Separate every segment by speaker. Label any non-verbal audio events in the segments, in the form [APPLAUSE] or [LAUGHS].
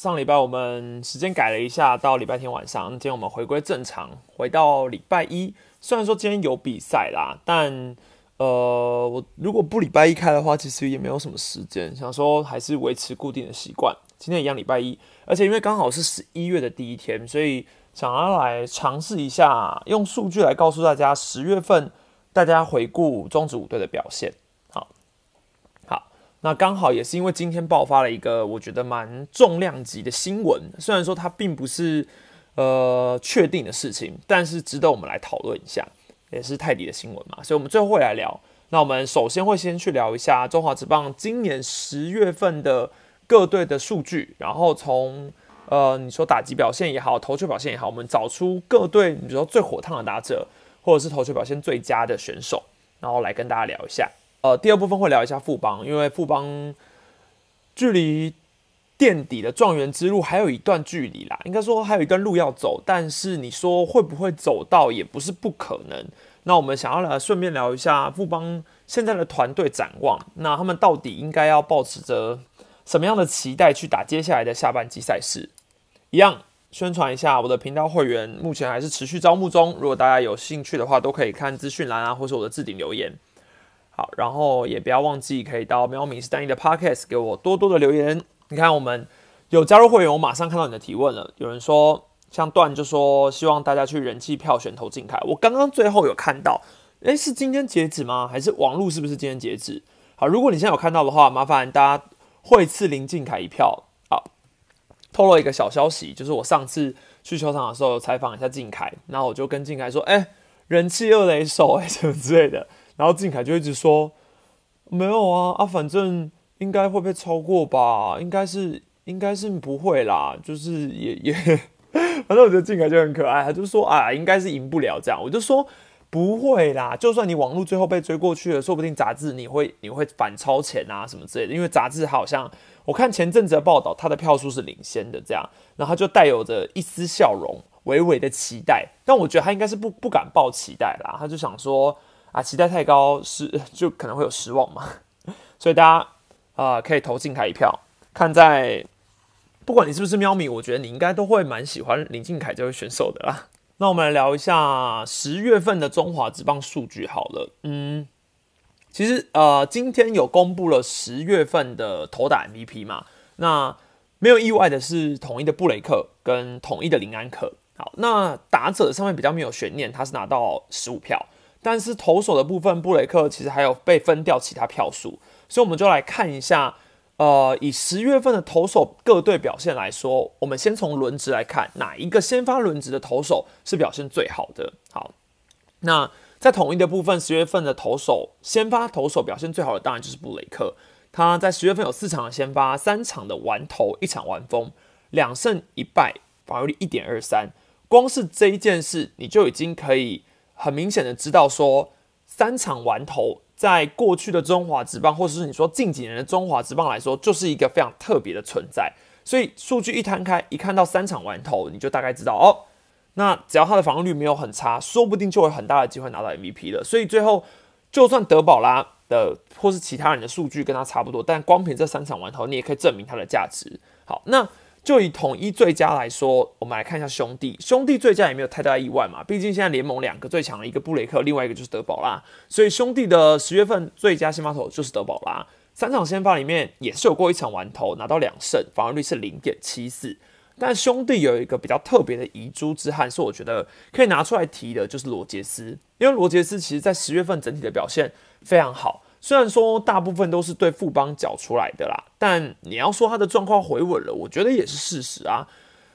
Speaker 1: 上礼拜我们时间改了一下，到礼拜天晚上。今天我们回归正常，回到礼拜一。虽然说今天有比赛啦，但呃，我如果不礼拜一开的话，其实也没有什么时间。想说还是维持固定的习惯，今天一样礼拜一。而且因为刚好是十一月的第一天，所以想要来尝试一下，用数据来告诉大家十月份大家回顾中职五队的表现。那刚好也是因为今天爆发了一个我觉得蛮重量级的新闻，虽然说它并不是呃确定的事情，但是值得我们来讨论一下，也是泰迪的新闻嘛，所以我们最后会来聊。那我们首先会先去聊一下中华职棒今年十月份的各队的数据，然后从呃你说打击表现也好，投球表现也好，我们找出各队你说最火烫的打者，或者是投球表现最佳的选手，然后来跟大家聊一下。呃，第二部分会聊一下富邦，因为富邦距离垫底的状元之路还有一段距离啦，应该说还有一段路要走，但是你说会不会走到也不是不可能。那我们想要来顺便聊一下富邦现在的团队展望，那他们到底应该要保持着什么样的期待去打接下来的下半季赛事？一样宣传一下我的频道会员，目前还是持续招募中，如果大家有兴趣的话，都可以看资讯栏啊，或是我的置顶留言。好，然后也不要忘记可以到喵米斯丹尼的 Podcast 给我多多的留言。你看，我们有加入会员，我马上看到你的提问了。有人说，像段就说希望大家去人气票选投进凯。我刚刚最后有看到，诶，是今天截止吗？还是网络是不是今天截止？好，如果你现在有看到的话，麻烦大家会赐林敬凯一票。好，透露一个小消息，就是我上次去球场的时候采访一下敬凯，然后我就跟敬凯说，哎，人气二雷手，哎，什么之类的。然后静凯就一直说没有啊啊，反正应该会被超过吧，应该是应该是不会啦，就是也也，[LAUGHS] 反正我觉得静凯就很可爱，他就说啊，应该是赢不了这样，我就说不会啦，就算你网络最后被追过去了，说不定杂志你会你会反超前啊什么之类的，因为杂志好像我看前阵子的报道，他的票数是领先的这样，然后他就带有着一丝笑容，微微的期待，但我觉得他应该是不不敢抱期待啦，他就想说。啊，期待太高是 [LAUGHS] 就可能会有失望嘛，[LAUGHS] 所以大家啊可以投进凯一票，看在不管你是不是喵咪，我觉得你应该都会蛮喜欢林敬凯这位选手的啦。[LAUGHS] 那我们来聊一下十月份的中华职棒数据好了，嗯，其实呃今天有公布了十月份的投打 MVP 嘛，那没有意外的是统一的布雷克跟统一的林安可，好，那打者上面比较没有悬念，他是拿到十五票。但是投手的部分，布雷克其实还有被分掉其他票数，所以我们就来看一下，呃，以十月份的投手各队表现来说，我们先从轮值来看，哪一个先发轮值的投手是表现最好的？好，那在统一的部分，十月份的投手先发投手表现最好的当然就是布雷克，他在十月份有四场的先发，三场的完投，一场完封，两胜一败，防御率一点二三，光是这一件事，你就已经可以。很明显的知道说，三场完投，在过去的中华职棒，或者是你说近几年的中华职棒来说，就是一个非常特别的存在。所以数据一摊开，一看到三场完投，你就大概知道哦，那只要他的防御率没有很差，说不定就有很大的机会拿到 MVP 了。所以最后，就算德保拉的或是其他人的数据跟他差不多，但光凭这三场完投，你也可以证明他的价值。好，那。就以统一最佳来说，我们来看一下兄弟。兄弟最佳也没有太大意外嘛，毕竟现在联盟两个最强的一个布雷克，另外一个就是德保拉，所以兄弟的十月份最佳先发投就是德保拉。三场先发里面也是有过一场完投，拿到两胜，防御率是零点七四。但兄弟有一个比较特别的遗珠之憾，是我觉得可以拿出来提的，就是罗杰斯，因为罗杰斯其实在十月份整体的表现非常好。虽然说大部分都是对富邦缴出来的啦，但你要说他的状况回稳了，我觉得也是事实啊。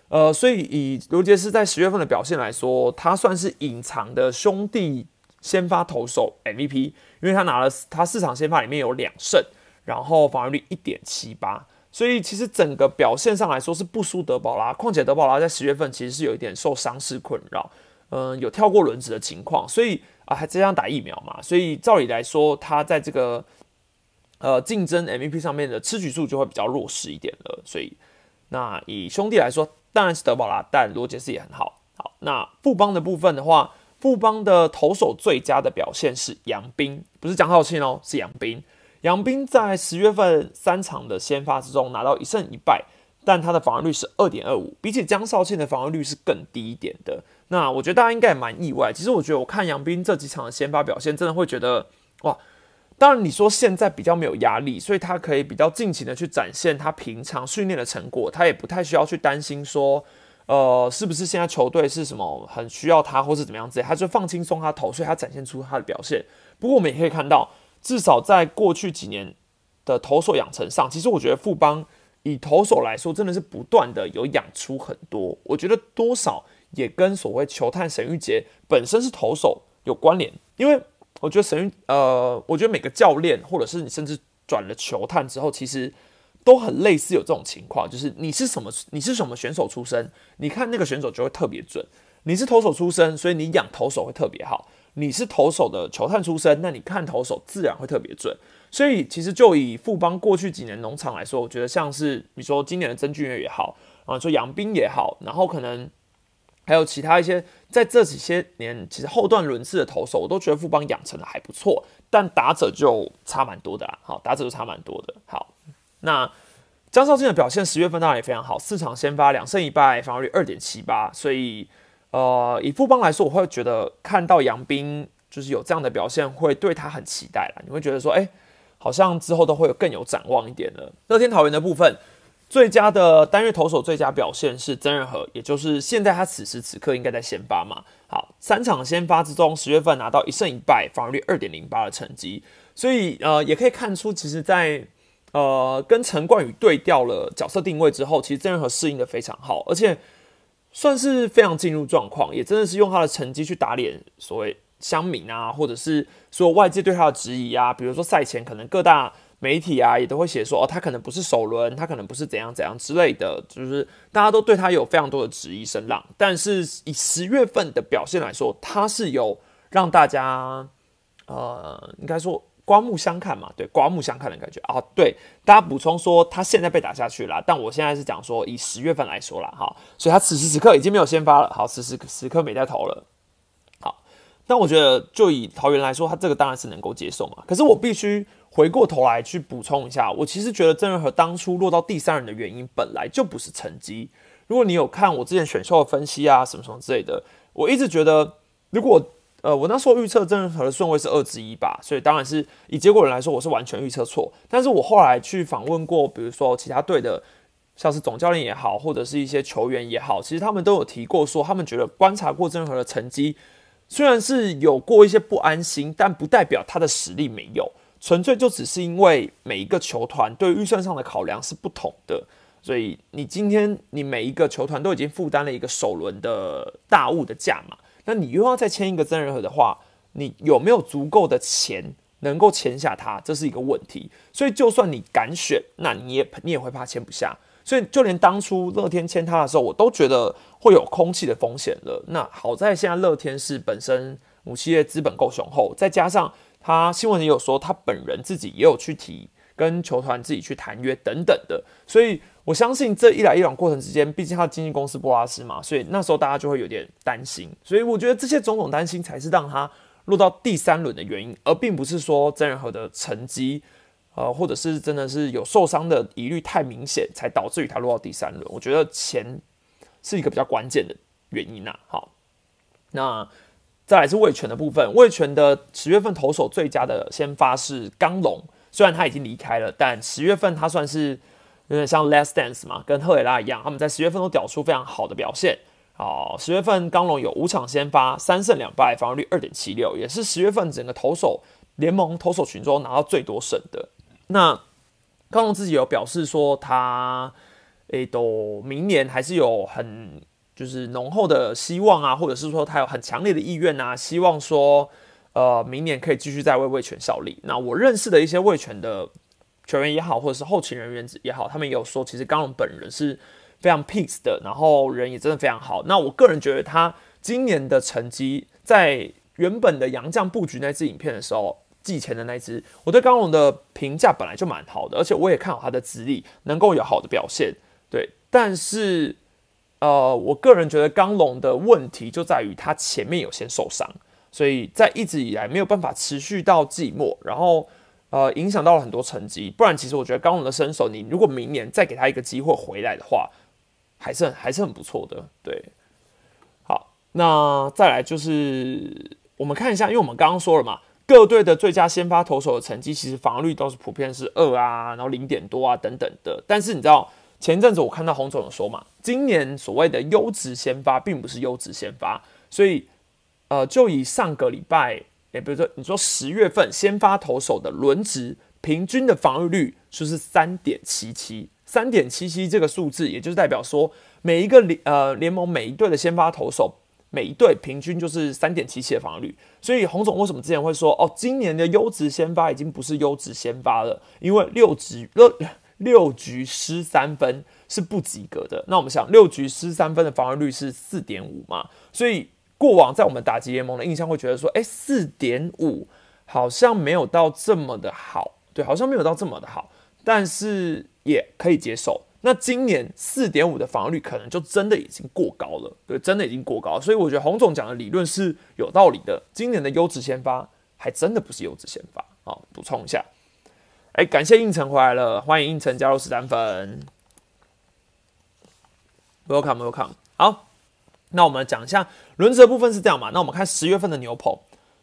Speaker 1: 呃，所以以刘杰斯在十月份的表现来说，他算是隐藏的兄弟先发投手 MVP，因为他拿了他四场先发里面有两胜，然后防御率一点七八，所以其实整个表现上来说是不输德保拉。况且德保拉在十月份其实是有一点受伤势困扰，嗯，有跳过轮子的情况，所以。啊，还这样打疫苗嘛？所以照理来说，他在这个呃竞争 MVP 上面的吃取数就会比较弱势一点了。所以，那以兄弟来说，当然是德保拉，但罗杰斯也很好。好，那富邦的部分的话，富邦的投手最佳的表现是杨斌，不是蒋浩庆哦，是杨斌。杨斌在十月份三场的先发之中拿到一胜一败，但他的防御率是二点二五，比起江少庆的防御率是更低一点的。那我觉得大家应该也蛮意外。其实我觉得我看杨斌这几场的先发表现，真的会觉得哇！当然你说现在比较没有压力，所以他可以比较尽情的去展现他平常训练的成果，他也不太需要去担心说，呃，是不是现在球队是什么很需要他或是怎么样子，他就放轻松他投，所以他展现出他的表现。不过我们也可以看到，至少在过去几年的投手养成上，其实我觉得富邦以投手来说，真的是不断的有养出很多。我觉得多少也跟所谓球探沈玉杰本身是投手有关联，因为。我觉得神呃，我觉得每个教练，或者是你甚至转了球探之后，其实都很类似有这种情况，就是你是什么，你是什么选手出身，你看那个选手就会特别准。你是投手出身，所以你养投手会特别好。你是投手的球探出身，那你看投手自然会特别准。所以其实就以富邦过去几年农场来说，我觉得像是你说今年的曾俊岳也好啊，说杨斌也好，然后可能。还有其他一些，在这几些年，其实后段轮次的投手，我都觉得富邦养成的还不错，但打者就差蛮多的啦。好，打者就差蛮多的。好，那江少庆的表现十月份当然也非常好，四场先发两胜一败，防御率二点七八。所以，呃，以富邦来说，我会觉得看到杨斌就是有这样的表现，会对他很期待啦。你会觉得说，哎，好像之后都会有更有展望一点的。乐天桃园的部分。最佳的单月投手最佳表现是曾仁和，也就是现在他此时此刻应该在先发嘛。好，三场先发之中，十月份拿到一胜一败，防御率二点零八的成绩，所以呃也可以看出，其实，在呃跟陈冠宇对调了角色定位之后，其实曾仁和适应的非常好，而且算是非常进入状况，也真的是用他的成绩去打脸所谓乡民啊，或者是说外界对他的质疑啊，比如说赛前可能各大。媒体啊，也都会写说，哦，他可能不是首轮，他可能不是怎样怎样之类的，就是大家都对他有非常多的质疑声浪。但是以十月份的表现来说，他是有让大家，呃，应该说刮目相看嘛，对，刮目相看的感觉啊。对，大家补充说，他现在被打下去了，但我现在是讲说以十月份来说了哈，所以他此时此刻已经没有先发了，好，此时此刻没在投了。好，但我觉得就以桃园来说，他这个当然是能够接受嘛。可是我必须。回过头来去补充一下，我其实觉得郑仁和当初落到第三人的原因本来就不是成绩。如果你有看我之前选秀的分析啊，什么什么之类的，我一直觉得，如果呃我那时候预测郑仁和的顺位是二之一吧，所以当然是以结果人来说，我是完全预测错。但是我后来去访问过，比如说其他队的，像是总教练也好，或者是一些球员也好，其实他们都有提过说，他们觉得观察过郑仁和的成绩，虽然是有过一些不安心，但不代表他的实力没有。纯粹就只是因为每一个球团对预算上的考量是不同的，所以你今天你每一个球团都已经负担了一个首轮的大物的价码，那你又要再签一个真人和的话，你有没有足够的钱能够签下他，这是一个问题。所以就算你敢选，那你也你也会怕签不下。所以就连当初乐天签他的时候，我都觉得会有空气的风险了。那好在现在乐天是本身母企业资本够雄厚，再加上。他新闻也有说，他本人自己也有去提跟球团自己去谈约等等的，所以我相信这一来一往过程之间，毕竟他的经纪公司波拉斯嘛，所以那时候大家就会有点担心，所以我觉得这些种种担心才是让他落到第三轮的原因，而并不是说曾仁和的成绩，呃，或者是真的是有受伤的疑虑太明显，才导致于他落到第三轮。我觉得钱是一个比较关键的原因呐。好，那。再来是魏权的部分，魏权的十月份投手最佳的先发是刚龙，虽然他已经离开了，但十月份他算是有点像 Last Dance 嘛，跟赫雷拉一样，他们在十月份都屌出非常好的表现。好，十月份刚龙有五场先发，三胜两败，防御率二点七六，也是十月份整个投手联盟投手群中拿到最多胜的。那刚龙自己有表示说，他诶都明年还是有很。就是浓厚的希望啊，或者是说他有很强烈的意愿啊，希望说，呃，明年可以继续在为卫权效力。那我认识的一些卫权的球员也好，或者是后勤人员也好，他们也有说，其实刚龙本人是非常 peace 的，然后人也真的非常好。那我个人觉得他今年的成绩，在原本的杨将布局那支影片的时候，季前的那支，我对刚龙的评价本来就蛮好的，而且我也看好他的资历能够有好的表现。对，但是。呃，我个人觉得刚龙的问题就在于他前面有些受伤，所以在一直以来没有办法持续到季末。然后，呃影响到了很多成绩。不然，其实我觉得刚龙的身手，你如果明年再给他一个机会回来的话，还是很还是很不错的。对，好，那再来就是我们看一下，因为我们刚刚说了嘛，各队的最佳先发投手的成绩，其实防御率都是普遍是二啊，然后零点多啊等等的。但是你知道？前阵子我看到洪总有说嘛，今年所谓的优质先发并不是优质先发，所以呃，就以上个礼拜，也比如说你说十月份先发投手的轮值平均的防御率就是三点七七，三点七七这个数字，也就是代表说每一个联呃联盟每一队的先发投手每一队平均就是三点七七的防御率，所以洪总为什么之前会说哦，今年的优质先发已经不是优质先发了，因为六值六。六局失三分是不及格的。那我们想，六局失三分的防御率是四点五嘛？所以过往在我们打击联盟的印象会觉得说，哎，四点五好像没有到这么的好，对，好像没有到这么的好，但是也可以接受。那今年四点五的防御率可能就真的已经过高了，对，真的已经过高。所以我觉得洪总讲的理论是有道理的。今年的优质先发还真的不是优质先发啊，补充一下。哎，感谢应城回来了，欢迎应城加入十三粉，Welcome，Welcome。好，那我们讲一下轮值的部分是这样嘛？那我们看十月份的牛棚，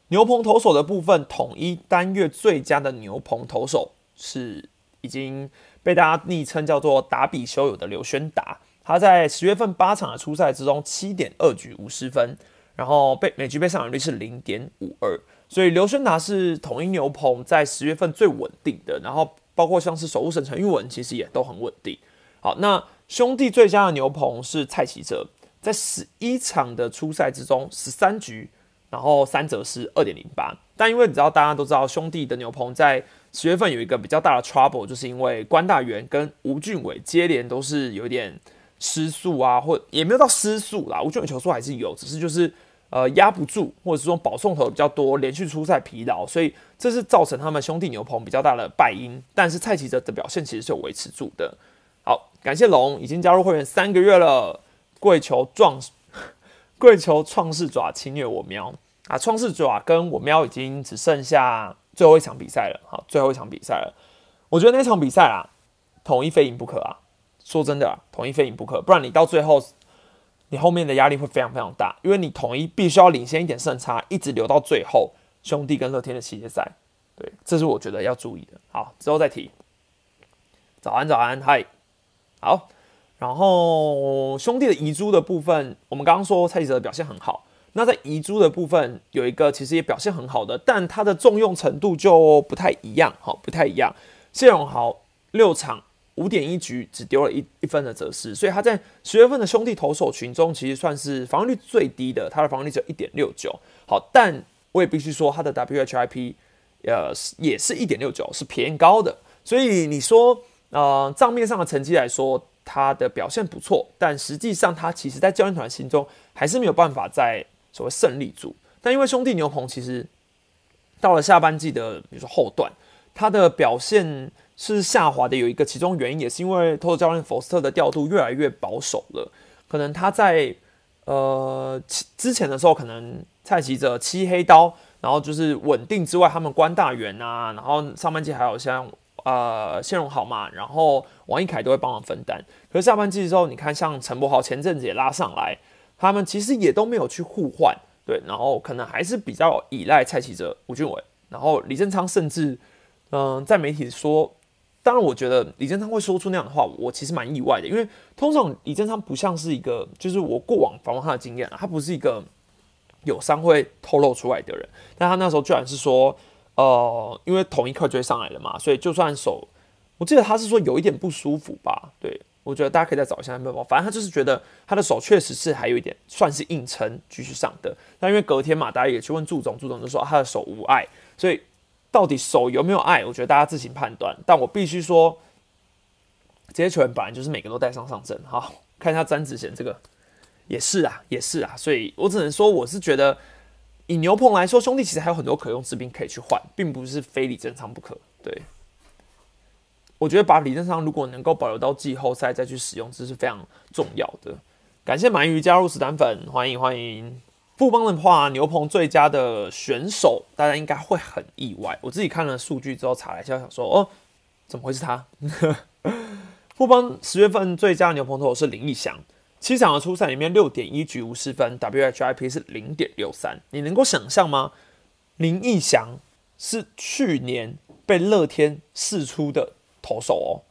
Speaker 1: 牛棚投手的部分，统一单月最佳的牛棚投手是已经被大家昵称叫做达比修友的刘轩达，他在十月份八场的初赛之中，七点二局五十分，然后被每局被上场率是零点五二。所以刘轩达是统一牛棚在十月份最稳定的，然后包括像是守护神陈玉文，其实也都很稳定。好，那兄弟最佳的牛棚是蔡奇哲，在十一场的初赛之中，十三局，然后三则是二点零八。但因为你知道，大家都知道兄弟的牛棚在十月份有一个比较大的 trouble，就是因为关大元跟吴俊伟接连都是有点失速啊，或也没有到失速啦，吴俊伟球速还是有，只是就是。呃，压不住，或者是说保送头比较多，连续出赛疲劳，所以这是造成他们兄弟牛棚比较大的败因。但是蔡奇哲的表现其实是有维持住的。好，感谢龙已经加入会员三个月了。跪求壮，跪求创世爪侵略我喵啊！创世爪跟我喵已经只剩下最后一场比赛了。好，最后一场比赛了。我觉得那场比赛啊，统一非赢不可啊！说真的，统一非赢不可，不然你到最后。你后面的压力会非常非常大，因为你统一必须要领先一点胜差，一直留到最后，兄弟跟乐天的系列赛，对，这是我觉得要注意的。好，之后再提。早安，早安，嗨，好。然后兄弟的遗珠的部分，我们刚刚说蔡启哲表现很好，那在遗珠的部分有一个其实也表现很好的，但他的重用程度就不太一样，好，不太一样。谢永豪六场。五点一局只丢了一一分的则是，所以他在十月份的兄弟投手群中，其实算是防御率最低的，他的防御率只有一点六九。好，但我也必须说，他的 WHIP 呃也是一点六九，是偏高的。所以你说呃账面上的成绩来说，他的表现不错，但实际上他其实在教练团心中还是没有办法在所谓胜利组。但因为兄弟牛棚其实到了下半季的比如说后段，他的表现。是下滑的，有一个其中原因也是因为托教练福斯特的调度越来越保守了。可能他在呃之前的时候，可能蔡奇哲漆黑刀，然后就是稳定之外，他们关大元啊，然后上半季还有像呃谢荣豪嘛，然后王一凯都会帮忙分担。可是下半季之后，你看像陈柏豪前阵子也拉上来，他们其实也都没有去互换，对，然后可能还是比较依赖蔡奇哲吴俊伟，然后李正昌甚至嗯在媒体说。当然，我觉得李正昌会说出那样的话，我其实蛮意外的，因为通常李正昌不像是一个，就是我过往访问他的经验啊，他不是一个有伤会透露出来的人。但他那时候居然是说，呃，因为同一刻追上来了嘛，所以就算手，我记得他是说有一点不舒服吧。对我觉得大家可以再找一下面包，反正他就是觉得他的手确实是还有一点算是硬撑继续上的。但因为隔天嘛，大家也去问祝总，祝总就说他的手无碍，所以。到底手有没有爱？我觉得大家自行判断。但我必须说，这些球员本来就是每个都带伤上阵。好，看一下詹子贤这个，也是啊，也是啊。所以我只能说，我是觉得以牛棚来说，兄弟其实还有很多可用之兵可以去换，并不是非李正昌不可。对，我觉得把李正昌如果能够保留到季后赛再去使用，这是非常重要的。感谢鳗鱼加入史丹粉，欢迎欢迎。富邦的话，牛棚最佳的选手，大家应该会很意外。我自己看了数据之后查了一下，想说哦，怎么会是他？[LAUGHS] 富邦十月份最佳牛棚投手是林义祥，七场的初赛里面六点一局无失分，WHIP 是零点六三。你能够想象吗？林义祥是去年被乐天试出的投手哦，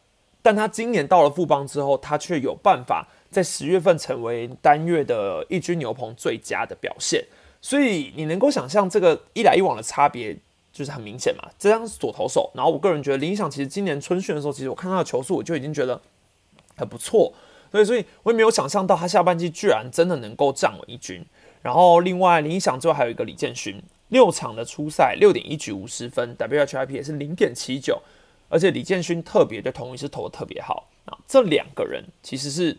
Speaker 1: 但他今年到了富邦之后，他却有办法。在十月份成为单月的一军牛棚最佳的表现，所以你能够想象这个一来一往的差别就是很明显嘛。这张是左投手，然后我个人觉得林想其实今年春训的时候，其实我看他的球速我就已经觉得很不错，所以所以我也没有想象到他下半季居然真的能够站稳一军。然后另外林想之后还有一个李建勋，六场的初赛六点一局五十分，WHIP 也是零点七九，而且李建勋特别对同一是投的特别好啊。这两个人其实是。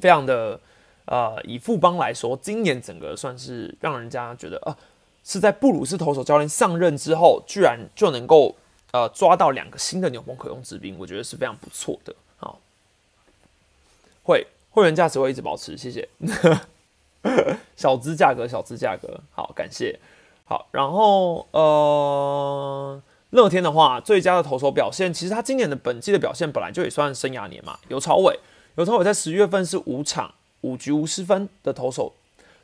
Speaker 1: 非常的，呃，以富邦来说，今年整个算是让人家觉得啊，是在布鲁斯投手教练上任之后，居然就能够呃抓到两个新的牛棚可用之兵，我觉得是非常不错的。好，会会员价值会一直保持，谢谢。[LAUGHS] 小资价格，小资价格，好，感谢。好，然后呃，乐天的话，最佳的投手表现，其实他今年的本季的表现本来就也算生涯年嘛，有超伟。尤超伟在十月份是五场五局无失分的投手，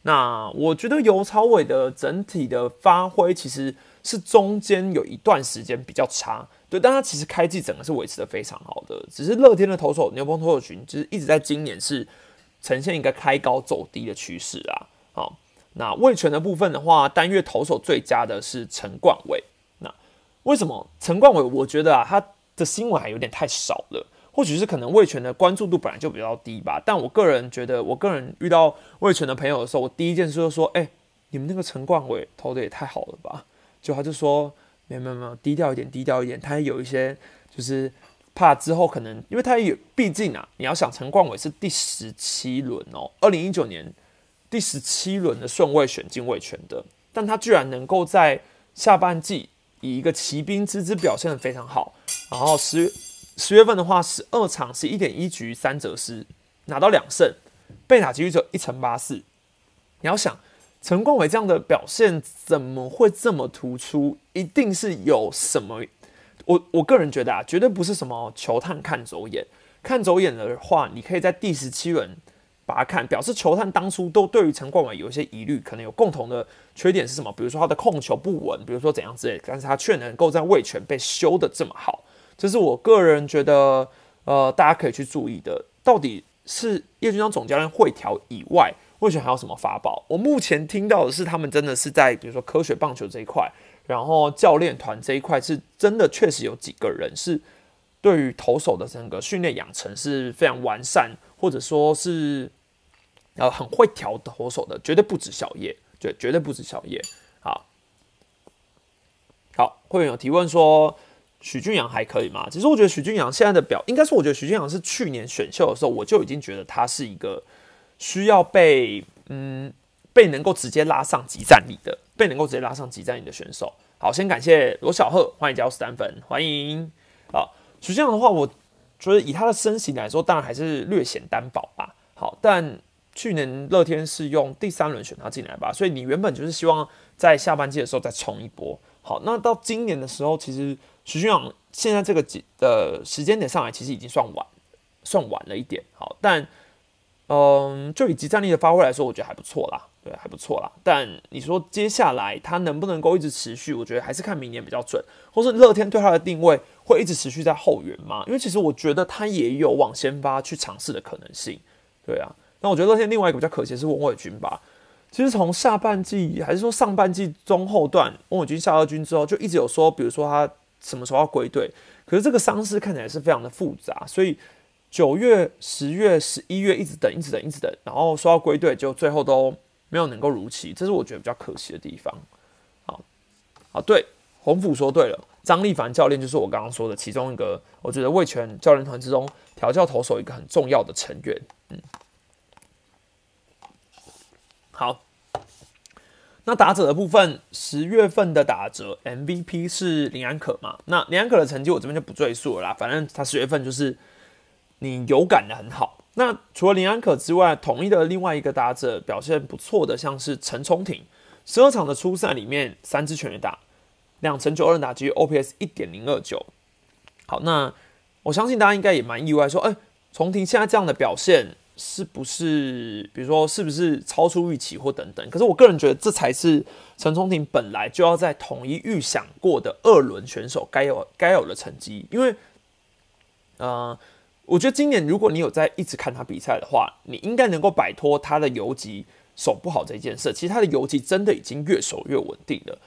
Speaker 1: 那我觉得尤超伟的整体的发挥其实是中间有一段时间比较差，对，但他其实开季整个是维持的非常好的，只是乐天的投手牛棚投手群就是一直在今年是呈现一个开高走低的趋势啊。好，那魏权的部分的话，单月投手最佳的是陈冠伟，那为什么陈冠伟？我觉得啊，他的新闻还有点太少了。或许是可能魏权的关注度本来就比较低吧，但我个人觉得，我个人遇到魏权的朋友的时候，我第一件事就说：“哎，你们那个陈冠伟投的也太好了吧？”就他就说：“没有没有没，低调一点，低调一点。”他有一些就是怕之后可能，因为他有，毕竟啊，你要想陈冠伟是第十七轮哦，二零一九年第十七轮的顺位选进魏权的，但他居然能够在下半季以一个骑兵之姿表现的非常好，然后十。十月份的话，十二场是一点一局三折失，拿到两胜，被打几率只有一成八四。你要想陈冠伟这样的表现怎么会这么突出？一定是有什么？我我个人觉得啊，绝对不是什么球探看走眼。看走眼的话，你可以在第十七轮把它看，表示球探当初都对于陈冠伟有一些疑虑，可能有共同的缺点是什么？比如说他的控球不稳，比如说怎样之类，但是他却能够在卫权被修的这么好。这是我个人觉得，呃，大家可以去注意的，到底是叶军章总教练会调以外，魏权还有什么法宝？我目前听到的是，他们真的是在比如说科学棒球这一块，然后教练团这一块，是真的确实有几个人是对于投手的整个训练养成是非常完善，或者说是呃很会调投手的，绝对不止小叶，对，绝对不止小叶。好，好，会员有提问说。许俊阳还可以吗？其实我觉得许俊阳现在的表，应该是我觉得许俊阳是去年选秀的时候，我就已经觉得他是一个需要被嗯被能够直接拉上集战力的，被能够直接拉上集战力的选手。好，先感谢罗小贺，欢迎加入三粉，欢迎。好，许俊阳的话，我觉得以他的身形来说，当然还是略显单薄吧。好，但去年乐天是用第三轮选他进来吧，所以你原本就是希望在下半季的时候再冲一波。好，那到今年的时候，其实。徐俊阳现在这个几的时间点上来，其实已经算晚，算晚了一点。好，但嗯，就以集战力的发挥来说，我觉得还不错啦，对，还不错啦。但你说接下来他能不能够一直持续？我觉得还是看明年比较准，或是乐天对他的定位会一直持续在后援吗？因为其实我觉得他也有往先发去尝试的可能性。对啊，那我觉得乐天另外一个比较可惜是翁伟军吧。其实从下半季还是说上半季中后段，翁伟军下二军之后，就一直有说，比如说他。什么时候要归队？可是这个伤势看起来是非常的复杂，所以九月、十月、十一月一直等、一直等、一直等，然后说要归队，就最后都没有能够如期，这是我觉得比较可惜的地方。好，好，对，洪甫说对了，张立凡教练就是我刚刚说的其中一个，我觉得魏权教练团之中调教投手一个很重要的成员。嗯，好。那打者的部分，十月份的打折 MVP 是林安可嘛？那林安可的成绩我这边就不赘述了啦，反正他十月份就是你有感的很好，那除了林安可之外，统一的另外一个打者表现不错的，像是陈冲廷，十二场的初赛里面三支全垒打，两成九二打击，OPS 一点零二九。好，那我相信大家应该也蛮意外，说，哎，重庭现在这样的表现是不是，比如说是不是超出预期或等等？可是我个人觉得，这才是陈冲廷本来就要在统一预想过的二轮选手该有该有的成绩，因为，呃。我觉得今年如果你有在一直看他比赛的话，你应该能够摆脱他的游击守不好这件事。其实他的游击真的已经越守越稳定了，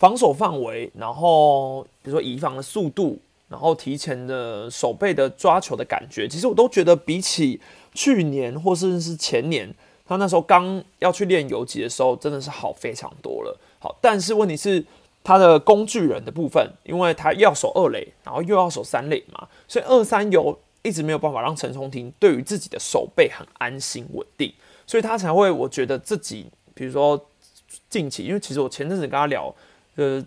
Speaker 1: 防守范围，然后比如说移防的速度，然后提前的手背的抓球的感觉，其实我都觉得比起去年或甚是前年，他那时候刚要去练游击的时候，真的是好非常多了。好，但是问题是他的工具人的部分，因为他要守二垒，然后又要守三垒嘛，所以二三游。一直没有办法让陈松廷对于自己的手背很安心稳定，所以他才会我觉得自己，比如说近期，因为其实我前阵子跟他聊，呃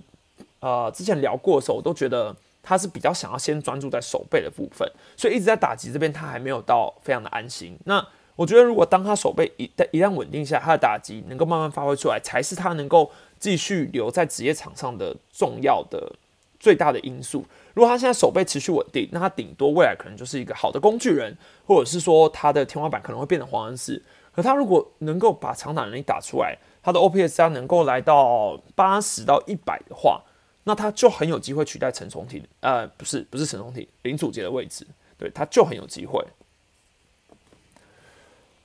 Speaker 1: 呃，之前聊过的时候，我都觉得他是比较想要先专注在手背的部分，所以一直在打击这边他还没有到非常的安心。那我觉得如果当他手背一旦一旦稳定下，他的打击能够慢慢发挥出来，才是他能够继续留在职业场上的重要的最大的因素。如果他现在手背持续稳定，那他顶多未来可能就是一个好的工具人，或者是说他的天花板可能会变成黄恩赐。可他如果能够把长打能力打出来，他的 OPS 能够来到八十到一百的话，那他就很有机会取代陈崇体，呃，不是不是陈崇体，林祖杰的位置，对，他就很有机会。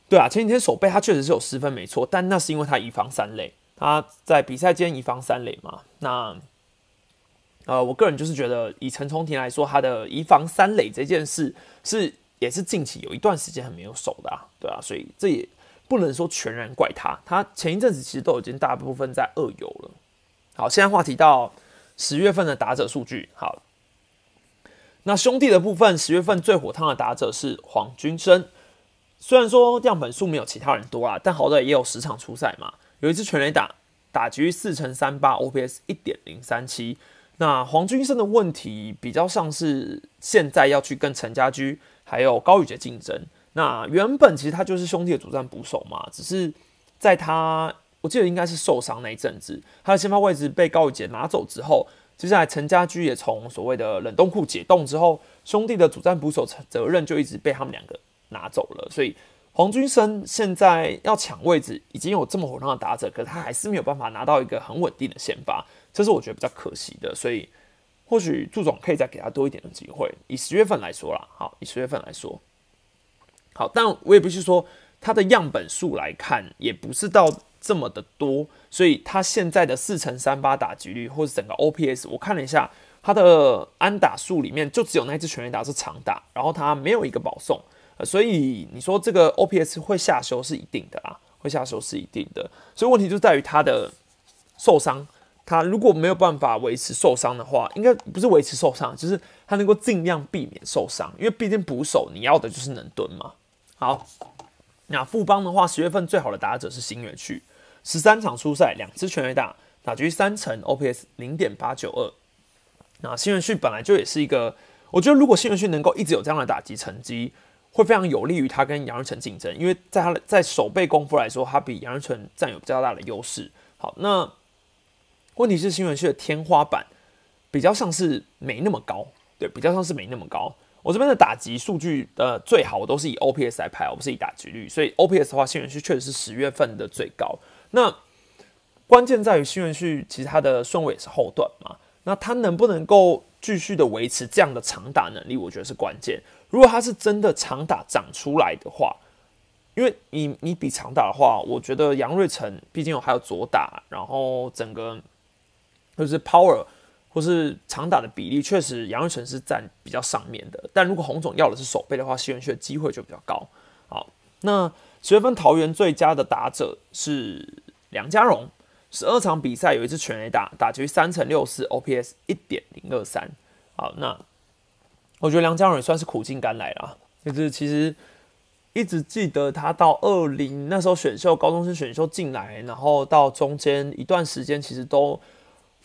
Speaker 1: 对啊，前几天手背他确实是有失分没错，但那是因为他移防三垒，他在比赛间移防三垒嘛，那。呃，我个人就是觉得，以陈冲廷来说，他的移防三垒这件事是也是近期有一段时间很没有守的啊，对啊，所以这也不能说全然怪他。他前一阵子其实都已经大部分在二游了。好，现在话题到十月份的打者数据。好，那兄弟的部分，十月份最火烫的打者是黄君生，虽然说样本数没有其他人多啊，但好歹也有十场出赛嘛，有一支全垒打，打局四乘三八，OPS 一点零三七。那黄君生的问题比较像是现在要去跟陈家驹还有高宇杰竞争。那原本其实他就是兄弟的主战捕手嘛，只是在他我记得应该是受伤那一阵子，他的先发位置被高宇杰拿走之后，接下来陈家驹也从所谓的冷冻库解冻之后，兄弟的主战捕手责任就一直被他们两个拿走了。所以黄军生现在要抢位置，已经有这么火烫的打者，可他还是没有办法拿到一个很稳定的先发。这是我觉得比较可惜的，所以或许祝总可以再给他多一点的机会。以十月份来说啦，好，以十月份来说，好，但我也不是说他的样本数来看，也不是到这么的多，所以他现在的四乘三八打击率或者整个 OPS，我看了一下，他的安打数里面就只有那支全垒打是长打，然后他没有一个保送，所以你说这个 OPS 会下修是一定的啦，会下修是一定的，所以问题就在于他的受伤。他如果没有办法维持受伤的话，应该不是维持受伤，就是他能够尽量避免受伤，因为毕竟捕手你要的就是能蹲嘛。好，那富邦的话，十月份最好的打者是新月区，十三场出赛，两支全垒打，打局三成，OPS 零点八九二。那新元旭本来就也是一个，我觉得如果新元旭能够一直有这样的打击成绩，会非常有利于他跟杨日成竞争，因为在他的在守备功夫来说，他比杨日成占有比较大的优势。好，那。问题是新闻区的天花板比较像是没那么高，对，比较像是没那么高。我这边的打击数据呃最好，都是以 OPS 来排，而不是以打击率，所以 OPS 的话，新闻区确实是十月份的最高。那关键在于新闻区其实他的顺位也是后段嘛，那他能不能够继续的维持这样的长打能力，我觉得是关键。如果他是真的长打长出来的话，因为你你比长打的话，我觉得杨瑞成毕竟有还有左打，然后整个。就是 power 或是长打的比例，确实杨瑞成是占比较上面的。但如果洪总要的是手背的话，西元旭的机会就比较高。好，那十月份桃园最佳的打者是梁家荣，十二场比赛有一次全垒打，打局三乘六四，OPS 一点零二三。好，那我觉得梁家荣也算是苦尽甘来了。就是其实一直记得他到二零那时候选秀高中生选秀进来，然后到中间一段时间，其实都。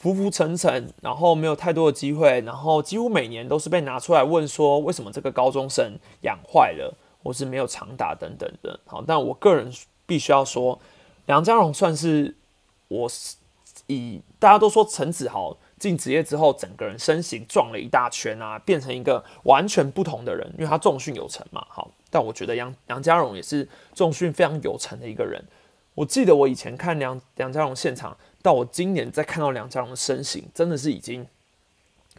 Speaker 1: 浮浮沉沉，然后没有太多的机会，然后几乎每年都是被拿出来问说，为什么这个高中生养坏了？或是没有长打等等的。好，但我个人必须要说，梁家荣算是我以大家都说陈子豪进职业之后，整个人身形壮了一大圈啊，变成一个完全不同的人，因为他重训有成嘛。好，但我觉得杨杨家荣也是重训非常有成的一个人。我记得我以前看梁梁家荣现场，到我今年再看到梁家荣的身形，真的是已经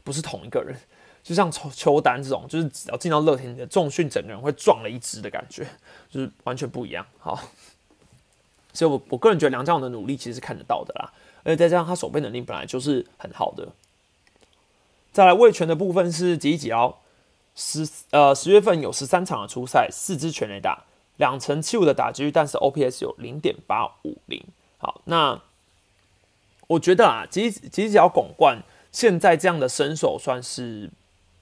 Speaker 1: 不是同一个人。就像邱邱丹这种，就是只要进到乐天的重训，整个人会壮了一只的感觉，就是完全不一样。好，所以我我个人觉得梁家勇的努力其实是看得到的啦，而且再加上他守备能力本来就是很好的。再来卫权的部分是吉吉奥？十呃十月份有十三场的初赛，四支全垒打，两成七五的打击率，但是 OPS 有零点八五零。好，那我觉得啊，吉吉吉奥拱冠现在这样的身手算是。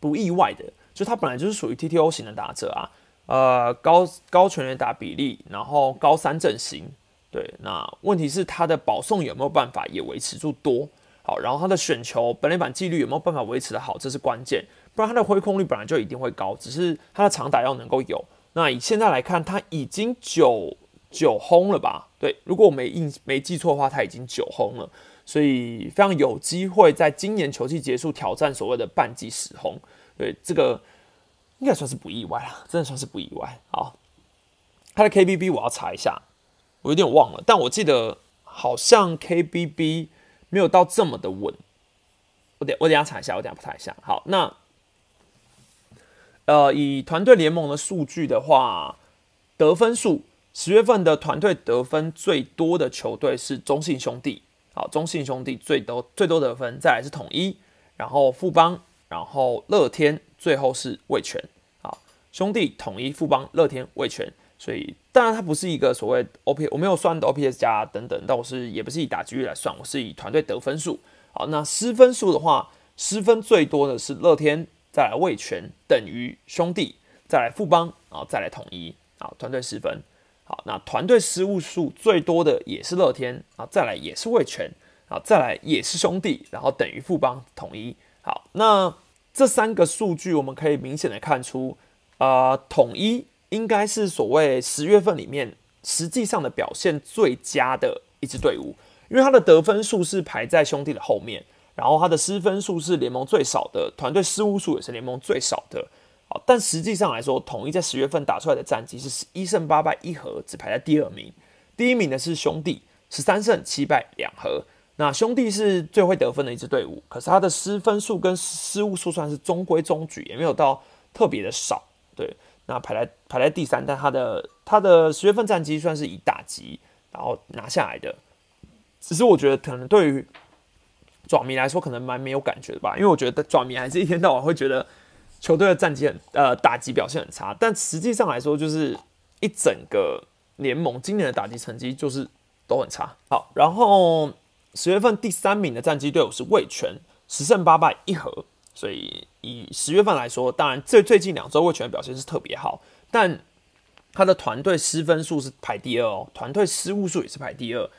Speaker 1: 不意外的，就他本来就是属于 TTO 型的打者啊，呃，高高全垒打比例，然后高三阵型，对，那问题是他的保送有没有办法也维持住多好，然后他的选球本垒板纪律有没有办法维持的好，这是关键，不然他的挥空率本来就一定会高，只是他的长打要能够有。那以现在来看，他已经九九轰了吧？对，如果我没印没记错的话，他已经九轰了。所以非常有机会在今年球季结束挑战所谓的半季十轰，对这个应该算是不意外了，真的算是不意外。好，他的 KBB 我要查一下，有点忘了，但我记得好像 KBB 没有到这么的稳。我等我等下查一下，我等下查一下。好，那呃以团队联盟的数据的话，得分数十月份的团队得分最多的球队是中信兄弟。好，中信兄弟最多最多得分，再来是统一，然后富邦，然后乐天，最后是味全。好，兄弟、统一、富邦、乐天、味全，所以当然它不是一个所谓 O P，我没有算的 O P S 加等等，但我是也不是以打击率来算，我是以团队得分数。好，那失分数的话，失分最多的是乐天，再来味全，等于兄弟，再来富邦，然后再来统一。好，团队失分。好，那团队失误数最多的也是乐天啊，再来也是味全啊，再来也是兄弟，然后等于富邦统一。好，那这三个数据我们可以明显的看出，啊，统一应该是所谓十月份里面实际上的表现最佳的一支队伍，因为他的得分数是排在兄弟的后面，然后他的失分数是联盟最少的，团队失误数也是联盟最少的。好，但实际上来说，统一在十月份打出来的战绩是一胜八败一和，只排在第二名。第一名的是兄弟，十三胜七败两和。那兄弟是最会得分的一支队伍，可是他的失分数跟失误数算是中规中矩，也没有到特别的少。对，那排在排在第三，但他的他的十月份战绩算是以打击然后拿下来的。只是我觉得可能对于爪迷来说，可能蛮没有感觉的吧，因为我觉得爪迷还是一天到晚会觉得。球队的战绩很呃打击表现很差，但实际上来说，就是一整个联盟今年的打击成绩就是都很差。好，然后十月份第三名的战绩队伍是魏权，十胜八败一和，所以以十月份来说，当然最最近两周魏权的表现是特别好，但他的团队失分数是排第二哦，团队失误数也是排第二，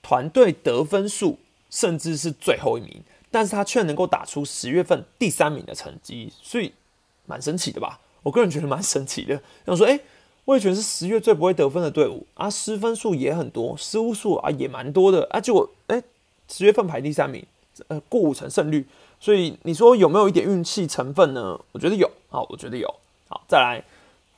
Speaker 1: 团队得分数甚至是最后一名。但是他却能够打出十月份第三名的成绩，所以蛮神奇的吧？我个人觉得蛮神奇的。想说，哎，魏权是十月最不会得分的队伍啊，失分数也很多，失误数啊也蛮多的啊，结果哎，十月份排第三名，呃，过五成胜率，所以你说有没有一点运气成分呢？我觉得有，好，我觉得有。好，再来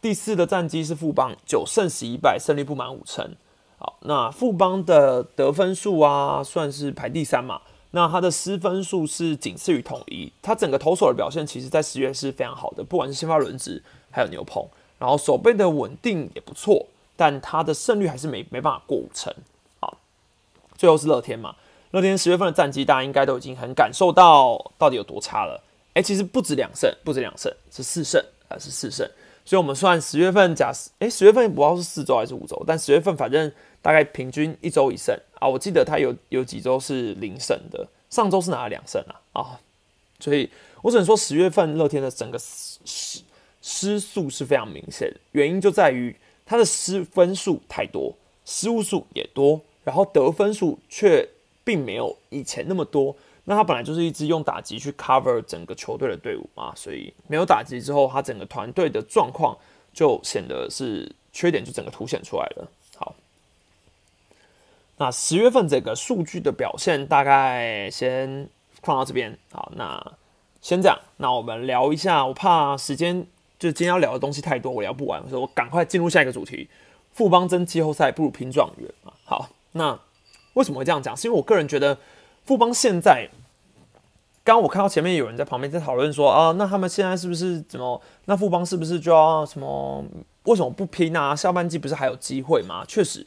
Speaker 1: 第四的战绩是富邦，九胜十一败，胜率不满五成。好，那富邦的得分数啊，算是排第三嘛。那他的失分数是仅次于统一，他整个投手的表现其实在十月是非常好的，不管是先发轮值还有牛棚，然后手背的稳定也不错，但他的胜率还是没没办法过五成。好，最后是乐天嘛，乐天十月份的战绩大家应该都已经很感受到到底有多差了。哎，其实不止两胜，不止两胜，是四胜啊，是四胜。所以我们算十月份假设，哎，十月份不知道是四周还是五周，但十月份反正。大概平均一周一胜啊，我记得他有有几周是零胜的，上周是拿了两胜啊啊，所以我只能说十月份乐天的整个失失速是非常明显，原因就在于他的失分数太多，失误数也多，然后得分数却并没有以前那么多。那他本来就是一支用打击去 cover 整个球队的队伍嘛，所以没有打击之后，他整个团队的状况。就显得是缺点就整个凸显出来了。好，那十月份这个数据的表现大概先放到这边。好，那先这样，那我们聊一下。我怕时间就今天要聊的东西太多，我聊不完，所以我赶快进入下一个主题。富邦争季后赛不如拼状元啊。好，那为什么会这样讲？是因为我个人觉得富邦现在。刚刚我看到前面有人在旁边在讨论说啊，那他们现在是不是怎么？那富邦是不是就要什么？为什么不拼啊？下半季不是还有机会吗？确实，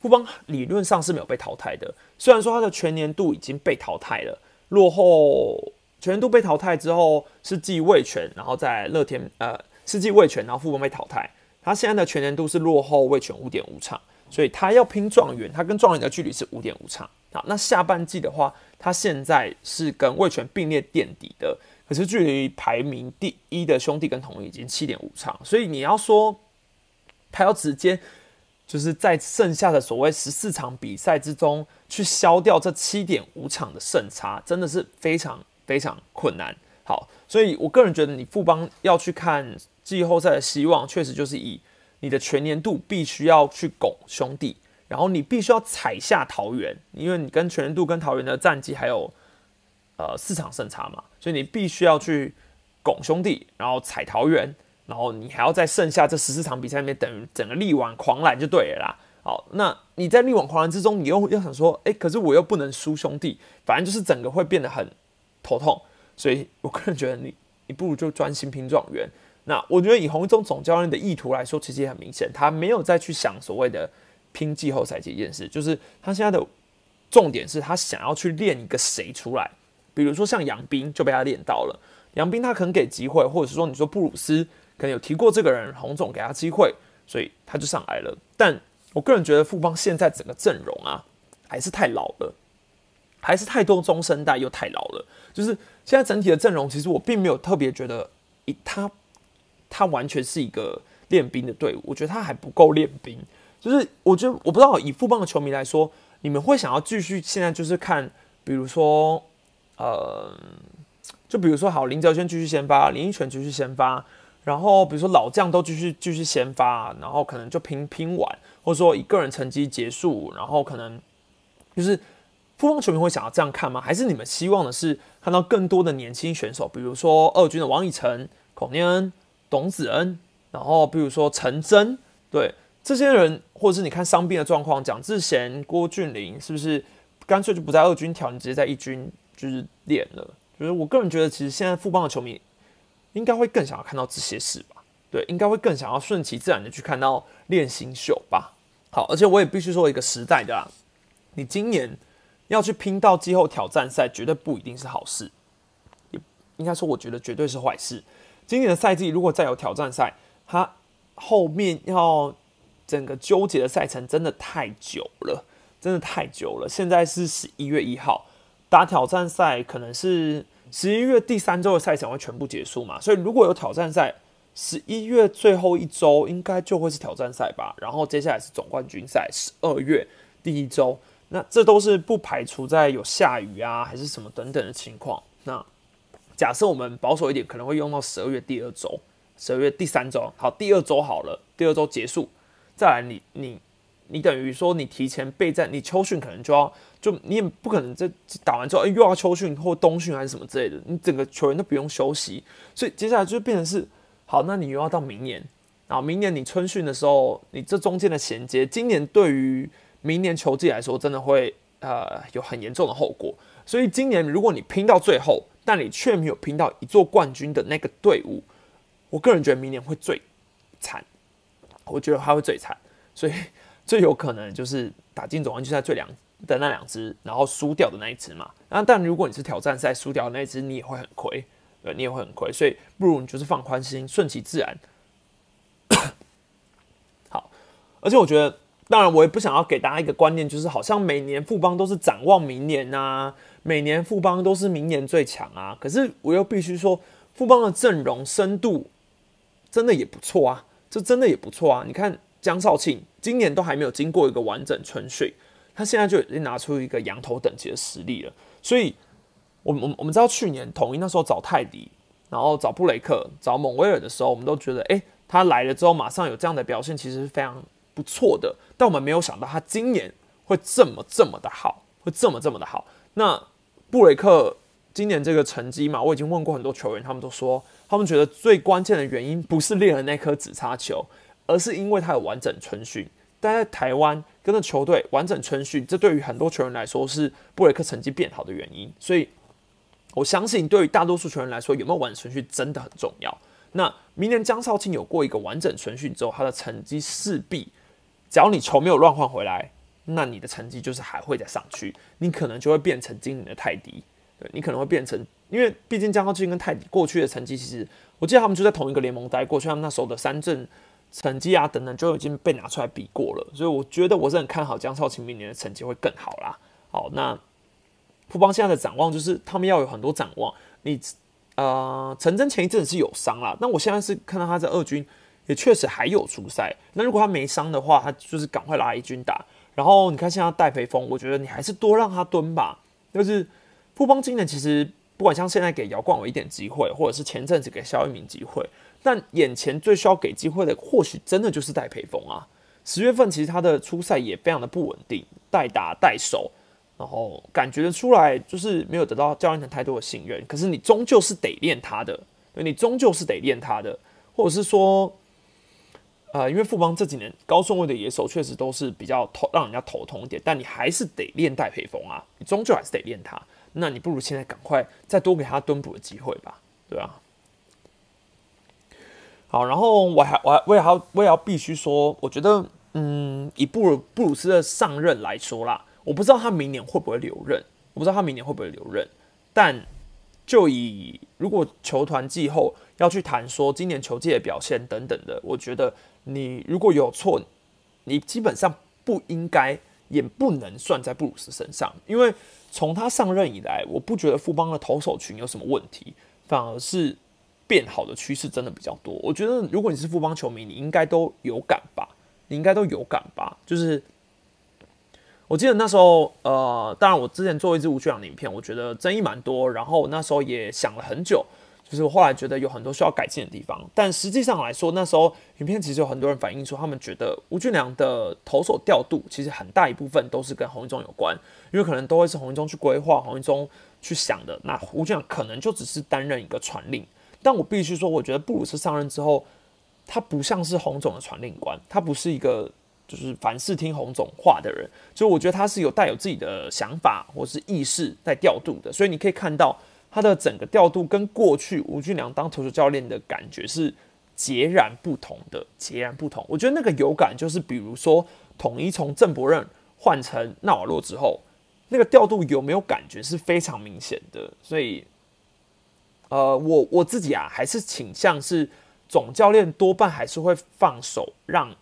Speaker 1: 富邦理论上是没有被淘汰的。虽然说他的全年度已经被淘汰了，落后全年度被淘汰之后是继卫权，然后在乐天呃是继卫权，然后富邦被淘汰。他现在的全年度是落后卫权五点五场，所以他要拼状元，他跟状元的距离是五点五场。好，那下半季的话。他现在是跟魏权并列垫底的，可是距离排名第一的兄弟跟统一已经七点五场，所以你要说他要直接就是在剩下的所谓十四场比赛之中去消掉这七点五场的胜差，真的是非常非常困难。好，所以我个人觉得你富邦要去看季后赛的希望，确实就是以你的全年度必须要去拱兄弟。然后你必须要踩下桃园，因为你跟全年度跟桃园的战绩还有呃四场胜差嘛，所以你必须要去拱兄弟，然后踩桃园，然后你还要在剩下这十四场比赛里面等整个力挽狂澜就对了啦。好，那你在力挽狂澜之中，你又要想说，哎，可是我又不能输兄弟，反正就是整个会变得很头痛。所以我个人觉得你你不如就专心拼状元。那我觉得以洪一中总教练的意图来说，其实也很明显，他没有再去想所谓的。拼季后赛这件事，就是他现在的重点是他想要去练一个谁出来，比如说像杨斌就被他练到了，杨斌他可能给机会，或者是说你说布鲁斯可能有提过这个人，洪总给他机会，所以他就上来了。但我个人觉得富邦现在整个阵容啊，还是太老了，还是太多中生代又太老了，就是现在整体的阵容，其实我并没有特别觉得，一他他完全是一个练兵的队伍，我觉得他还不够练兵。就是我觉得我不知道以富邦的球迷来说，你们会想要继续现在就是看，比如说，呃，就比如说好林哲轩继续先发，林奕泉继续先发，然后比如说老将都继续继续先发，然后可能就拼拼完，或者说以个人成绩结束，然后可能就是富邦球迷会想要这样看吗？还是你们希望的是看到更多的年轻选手，比如说二军的王以诚、孔念恩、董子恩，然后比如说陈真，对。这些人，或者是你看伤病的状况，蒋志贤、郭俊霖，是不是干脆就不在二军调，你直接在一军就是练了？就是我个人觉得，其实现在富邦的球迷应该会更想要看到这些事吧？对，应该会更想要顺其自然的去看到练新秀吧？好，而且我也必须说一个时代的，你今年要去拼到季后挑战赛，绝对不一定是好事，也应该说，我觉得绝对是坏事。今年的赛季如果再有挑战赛，它后面要。整个纠结的赛程真的太久了，真的太久了。现在是十一月一号打挑战赛，可能是十一月第三周的赛程会全部结束嘛？所以如果有挑战赛，十一月最后一周应该就会是挑战赛吧。然后接下来是总冠军赛，十二月第一周，那这都是不排除在有下雨啊，还是什么等等的情况。那假设我们保守一点，可能会用到十二月第二周，十二月第三周，好，第二周好了，第二周结束。再来，你你你等于说你提前备战，你秋训可能就要就你也不可能这打完之后，哎又要秋训或冬训还是什么之类的，你整个球员都不用休息，所以接下来就变成是好，那你又要到明年，然后明年你春训的时候，你这中间的衔接，今年对于明年球季来说，真的会呃有很严重的后果。所以今年如果你拼到最后，但你却没有拼到一座冠军的那个队伍，我个人觉得明年会最惨。我觉得他会最惨，所以 [LAUGHS] 最有可能就是打进总冠军赛最两的那两只，然后输掉的那一只嘛。那但如果你是挑战赛输掉的那一只，你也会很亏，对，你也会很亏。所以不如你就是放宽心，顺其自然。[COUGHS] 好，而且我觉得，当然我也不想要给大家一个观念，就是好像每年富邦都是展望明年呐，每年富邦都是明年最强啊。可是我又必须说，富邦的阵容深度真的也不错啊。这真的也不错啊！你看江少庆今年都还没有经过一个完整春训，他现在就已经拿出一个羊头等级的实力了。所以，我们我们知道去年统一那时候找泰迪，然后找布雷克、找蒙威尔的时候，我们都觉得，哎，他来了之后马上有这样的表现，其实是非常不错的。但我们没有想到他今年会这么这么的好，会这么这么的好。那布雷克今年这个成绩嘛，我已经问过很多球员，他们都说他们觉得最关键的原因不是练了那颗紫叉球，而是因为他有完整春训。但在台湾跟着球队完整春训，这对于很多球员来说是布雷克成绩变好的原因。所以我相信，对于大多数球员来说，有没有完整春训真的很重要。那明年江少庆有过一个完整春训之后，他的成绩势必，只要你球没有乱换回来，那你的成绩就是还会再上去，你可能就会变成今年的泰迪，对你可能会变成，因为毕竟江少庆跟泰迪过去的成绩，其实我记得他们就在同一个联盟待过，去他们那时候的三阵成绩啊等等就已经被拿出来比过了，所以我觉得我是很看好江少庆明年的成绩会更好啦。好，那富邦现在的展望就是他们要有很多展望，你。呃，陈真前一阵是有伤啦，那我现在是看到他在二军也确实还有出赛。那如果他没伤的话，他就是赶快拉一军打。然后你看现在戴培峰，我觉得你还是多让他蹲吧。就是富邦今年其实不管像现在给姚冠伟一点机会，或者是前阵子给肖一鸣机会，但眼前最需要给机会的，或许真的就是戴培峰啊。十月份其实他的初赛也非常的不稳定，代打代守。然后感觉得出来，就是没有得到教练团太多的信任。可是你终究是得练他的，对你终究是得练他的，或者是说，呃，因为富邦这几年高顺位的野手确实都是比较头让人家头痛一点，但你还是得练戴培峰啊，你终究还是得练他。那你不如现在赶快再多给他蹲补的机会吧，对吧？好，然后我还我还我也要我也要必须说，我觉得，嗯，以布鲁布鲁斯的上任来说啦。我不知道他明年会不会留任，我不知道他明年会不会留任。但就以如果球团季后要去谈说今年球季的表现等等的，我觉得你如果有错，你基本上不应该也不能算在布鲁斯身上，因为从他上任以来，我不觉得富邦的投手群有什么问题，反而是变好的趋势真的比较多。我觉得如果你是富邦球迷，你应该都有感吧，你应该都有感吧，就是。我记得那时候，呃，当然我之前做一支吴俊阳的影片，我觉得争议蛮多，然后那时候也想了很久，就是我后来觉得有很多需要改进的地方。但实际上来说，那时候影片其实有很多人反映说，他们觉得吴俊良的投手调度其实很大一部分都是跟洪一中有关，因为可能都会是洪一中去规划、洪一中去想的。那吴俊良可能就只是担任一个传令。但我必须说，我觉得布鲁斯上任之后，他不像是洪总的传令官，他不是一个。就是凡事听洪总话的人，所以我觉得他是有带有自己的想法或是意识在调度的，所以你可以看到他的整个调度跟过去吴俊良当投手教练的感觉是截然不同的，截然不同。我觉得那个有感就是，比如说统一从郑伯任换成纳瓦洛之后，那个调度有没有感觉是非常明显的。所以，呃，我我自己啊，还是倾向是总教练多半还是会放手让。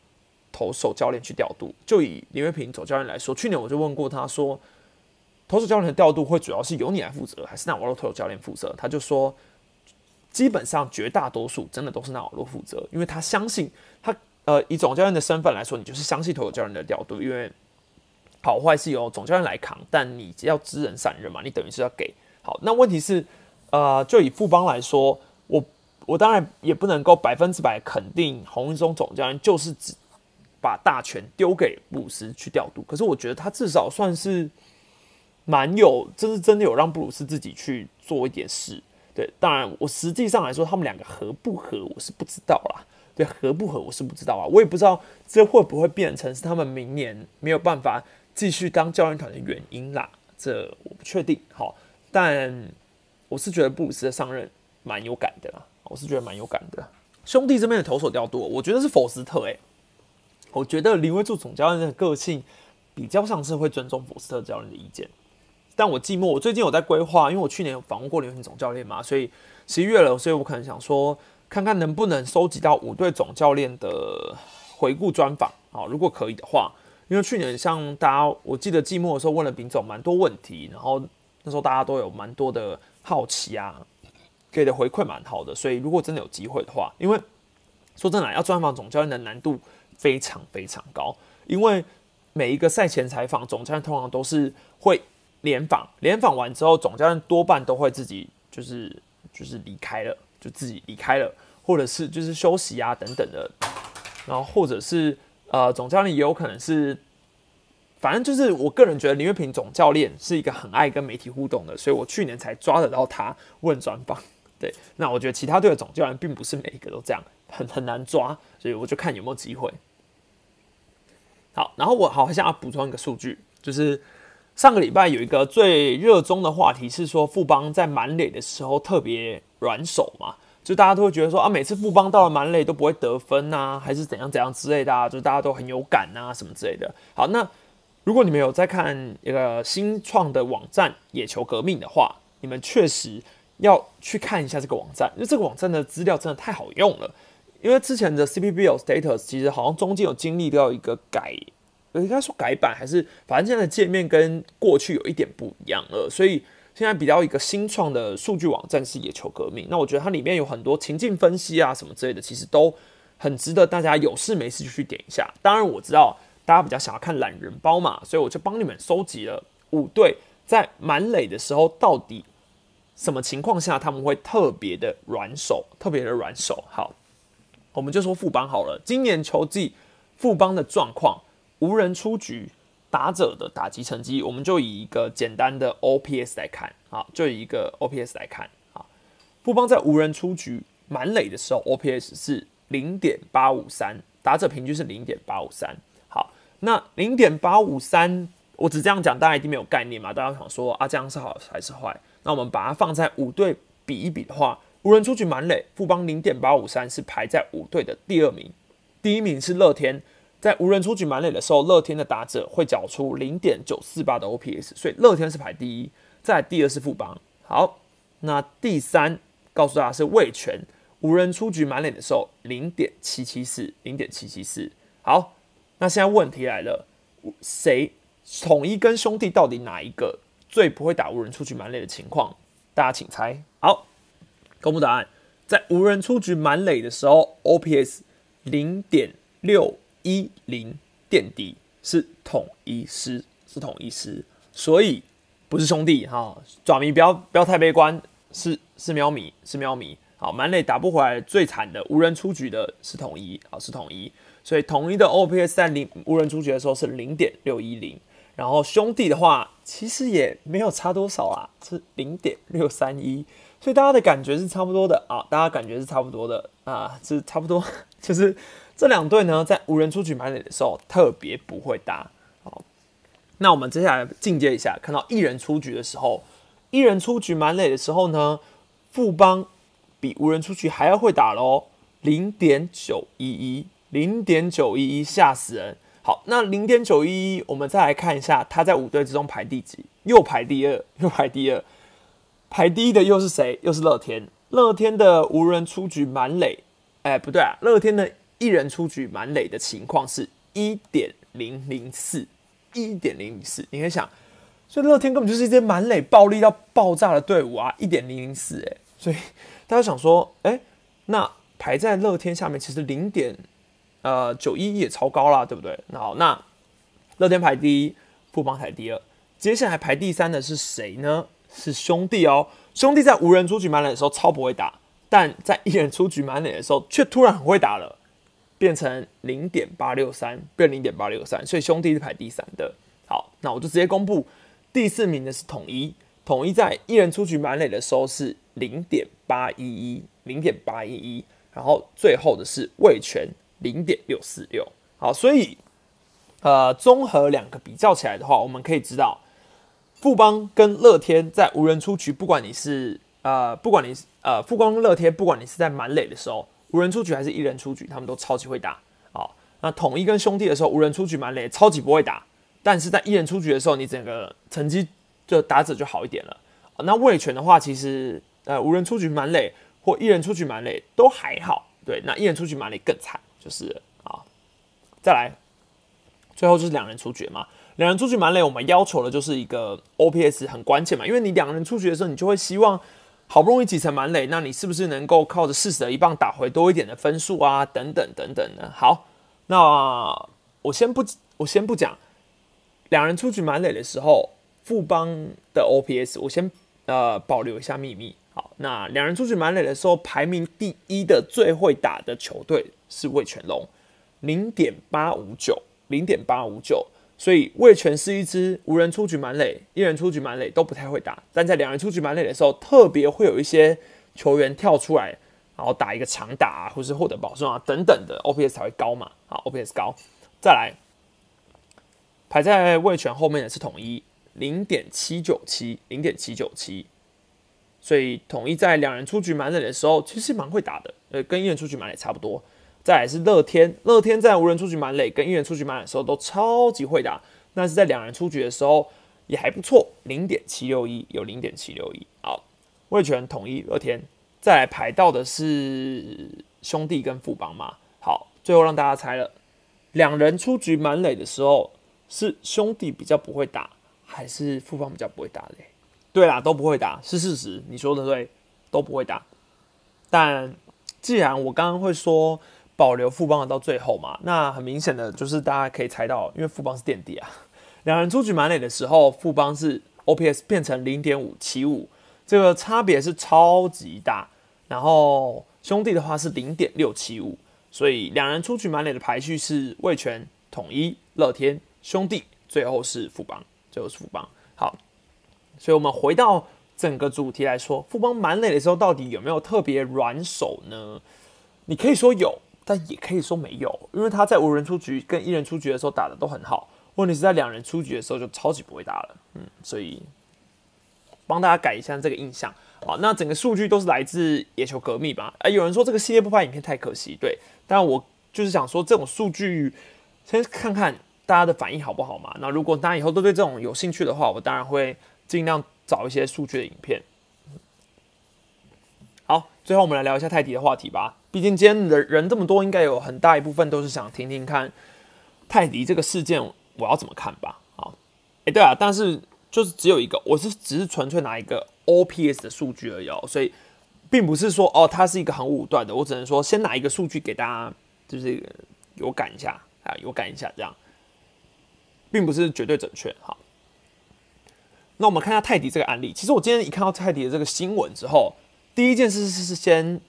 Speaker 1: 投手教练去调度，就以林月平总教练来说，去年我就问过他说，投手教练的调度会主要是由你来负责，还是那瓦洛投手教练负责？他就说，基本上绝大多数真的都是那瓦洛负责，因为他相信他，呃，以总教练的身份来说，你就是相信投手教练的调度，因为好坏是由总教练来扛，但你要知人善任嘛，你等于是要给好。那问题是，呃，就以富邦来说，我我当然也不能够百分之百肯定洪一中总教练就是指。把大权丢给布斯去调度，可是我觉得他至少算是蛮有，这是真的有让布鲁斯自己去做一点事。对，当然我实际上来说，他们两个合不合，我是不知道啦。对，合不合，我是不知道啊。我也不知道这会不会变成是他们明年没有办法继续当教练团的原因啦。这我不确定。好，但我是觉得布鲁斯的上任蛮有感的啦。我是觉得蛮有感的。兄弟这边的投手调度，我觉得是否斯特诶。我觉得林威柱总教练的个性比较像是会尊重福斯特教练的意见，但我寂寞。我最近有在规划，因为我去年有访问过林威总教练嘛，所以十一月了，所以我可能想说，看看能不能收集到五队总教练的回顾专访啊，如果可以的话，因为去年像大家，我记得寂寞的时候问了丙总蛮多问题，然后那时候大家都有蛮多的好奇啊，给的回馈蛮好的，所以如果真的有机会的话，因为说真的，要专访总教练的难度。非常非常高，因为每一个赛前采访，总教练通常都是会联访，联访完之后，总教练多半都会自己就是就是离开了，就自己离开了，或者是就是休息啊等等的，然后或者是呃总教练也有可能是，反正就是我个人觉得林月平总教练是一个很爱跟媒体互动的，所以我去年才抓得到他问专访。[LAUGHS] 对，那我觉得其他队的总教练并不是每一个都这样，很很难抓，所以我就看有没有机会。好，然后我好像要补充一个数据，就是上个礼拜有一个最热衷的话题是说富邦在满垒的时候特别软手嘛，就大家都会觉得说啊，每次富邦到了满垒都不会得分啊，还是怎样怎样之类的啊，就大家都很有感啊什么之类的。好，那如果你们有在看一个新创的网站野球革命的话，你们确实要去看一下这个网站，因为这个网站的资料真的太好用了。因为之前的 CPBL status 其实好像中间有经历到一个改，应该说改版还是，反正现在的界面跟过去有一点不一样了，所以现在比较一个新创的数据网站是野球革命。那我觉得它里面有很多情境分析啊什么之类的，其实都很值得大家有事没事就去点一下。当然我知道大家比较想要看懒人包嘛，所以我就帮你们收集了五队在满垒的时候到底什么情况下他们会特别的软手，特别的软手。好。我们就说富邦好了，今年球季富邦的状况，无人出局，打者的打击成绩，我们就以一个简单的 OPS 来看啊，就以一个 OPS 来看啊，富邦在无人出局满垒的时候，OPS 是零点八五三，打者平均是零点八五三。好，那零点八五三，我只这样讲，大家一定没有概念嘛？大家想说啊，这样是好还是坏？那我们把它放在五队比一比的话。无人出局满垒，富邦零点八五三是排在五队的第二名，第一名是乐天。在无人出局满垒的时候，乐天的打者会缴出零点九四八的 OPS，所以乐天是排第一。再第二是富邦。好，那第三告诉大家是魏权，无人出局满垒的时候零点七七四，零点七七四。好，那现在问题来了，谁统一跟兄弟到底哪一个最不会打无人出局满垒的情况？大家请猜。好。公布答案，在无人出局满垒的时候，OPS 零点六一零垫底是统一师，是统一师，所以不是兄弟哈。爪迷不要不要太悲观，是是喵咪是喵咪。好，满垒打不回来最惨的无人出局的是统一，好是统一，所以统一的 OPS 在零无人出局的时候是零点六一零，然后兄弟的话其实也没有差多少啊，是零点六三一。所以大家的感觉是差不多的啊，大家感觉是差不多的啊，是差不多，[LAUGHS] 就是这两队呢，在无人出局满垒的时候特别不会打。好，那我们接下来进阶一下，看到一人出局的时候，一人出局满垒的时候呢，富邦比无人出局还要会打喽，零点九一一，零点九一一，吓死人。好，那零点九一一，我们再来看一下，他在五队之中排第几？又排第二，[LAUGHS] 又排第二。排第一的又是谁？又是乐天。乐天的无人出局满垒，哎，不对啊，乐天的一人出局满垒的情况是一点零零四，一点零零四。你可以想，所以乐天根本就是一支满垒暴力到爆炸的队伍啊，一点零零四，哎，所以大家想说，哎，那排在乐天下面，其实零点呃九一也超高啦，对不对？那好，那乐天排第一，富邦排第二，接下来排第三的是谁呢？是兄弟哦，兄弟在无人出局满垒的时候超不会打，但在一人出局满垒的时候却突然很会打了，变成零点八六三，变零点八六三，所以兄弟是排第三的。好，那我就直接公布第四名的是统一，统一在一人出局满垒的时候是零点八一一，零点八一一，然后最后的是味全零点六四六。好，所以呃，综合两个比较起来的话，我们可以知道。富邦跟乐天在无人出局，不管你是呃，不管你呃，富邦乐天，不管你是在满垒的时候无人出局，还是一人出局，他们都超级会打。好，那统一跟兄弟的时候无人出局蛮累，超级不会打。但是在一人出局的时候，你整个成绩就打者就好一点了。那卫权的话，其实呃，无人出局蛮累或一人出局蛮累都还好。对，那一人出局蛮累更惨，就是啊，再来，最后就是两人出局嘛。两人出局蛮累，我们要求的就是一个 OPS 很关键嘛，因为你两人出局的时候，你就会希望好不容易挤成满垒，那你是不是能够靠着四十一棒打回多一点的分数啊？等等等等的。好，那我先不我先不讲两人出局满垒的时候，富邦的 OPS，我先呃保留一下秘密。好，那两人出局满垒的时候，排名第一的最会打的球队是魏全龙，零点八五九，零点八五九。所以魏全是一支无人出局满垒、一人出局满垒都不太会打，但在两人出局满垒的时候，特别会有一些球员跳出来，然后打一个长打啊，或是获得保送啊等等的，OPS 才会高嘛。好，OPS 高。再来，排在魏全后面的是统一，零点七九七，零点七九七。所以统一在两人出局满垒的时候，其实蛮会打的，呃，跟一人出局满垒差不多。再来是乐天，乐天在无人出局满垒跟一人出局满垒的时候都超级会打，但是在两人出局的时候也还不错，零点七六一有零点七六一。好，味全统一乐天，再来排到的是兄弟跟富邦嘛。好，最后让大家猜了，两人出局满垒的时候是兄弟比较不会打，还是富邦比较不会打嘞？对啦，都不会打，是事实，你说的对，都不会打。但既然我刚刚会说。保留富邦的到最后嘛，那很明显的就是大家可以猜到，因为富邦是垫底啊。[LAUGHS] 两人出局满垒的时候，富邦是 OPS 变成零点五七五，这个差别是超级大。然后兄弟的话是零点六七五，所以两人出局满垒的排序是味全、统一、乐天、兄弟，最后是富邦，最后是富邦。好，所以我们回到整个主题来说，富邦满垒的时候到底有没有特别软手呢？你可以说有。但也可以说没有，因为他在无人出局跟一人出局的时候打的都很好，问题是在两人出局的时候就超级不会打了。嗯，所以帮大家改一下这个印象。好，那整个数据都是来自野球革命吧？哎，有人说这个系列不拍影片太可惜，对，但我就是想说这种数据先看看大家的反应好不好嘛？那如果大家以后都对这种有兴趣的话，我当然会尽量找一些数据的影片。好，最后我们来聊一下泰迪的话题吧。毕竟今天人人这么多，应该有很大一部分都是想听听看泰迪这个事件我要怎么看吧。好，哎，对啊，但是就是只有一个，我是只是纯粹拿一个 OPS 的数据而已，哦所以并不是说哦，它是一个很武断的。我只能说先拿一个数据给大家，就是有感一下啊，有感一下这样，并不是绝对准确。好，那我们看一下泰迪这个案例。其实我今天一看到泰迪的这个新闻之后。第一件事是先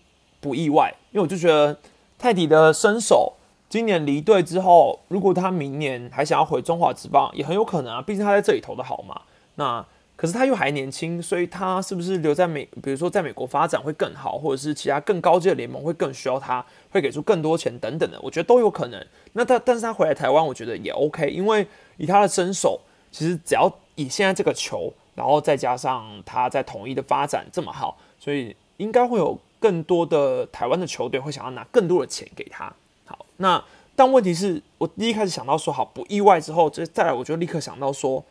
Speaker 1: 不意外，因为我就觉得泰迪的身手今年离队之后，如果他明年还想要回中华职棒，也很有可能啊。毕竟他在这里投的好嘛。那可是他又还年轻，所以他是不是留在美，比如说在美国发展会更好，或者是其他更高阶的联盟会更需要他，会给出更多钱等等的，我觉得都有可能。那他但是他回来台湾，我觉得也 OK，因为以他的身手，其实只要以现在这个球，然后再加上他在统一的发展这么好。所以应该会有更多的台湾的球队会想要拿更多的钱给他。好，那但问题是我第一开始想到说好不意外之后，这再来我就立刻想到说，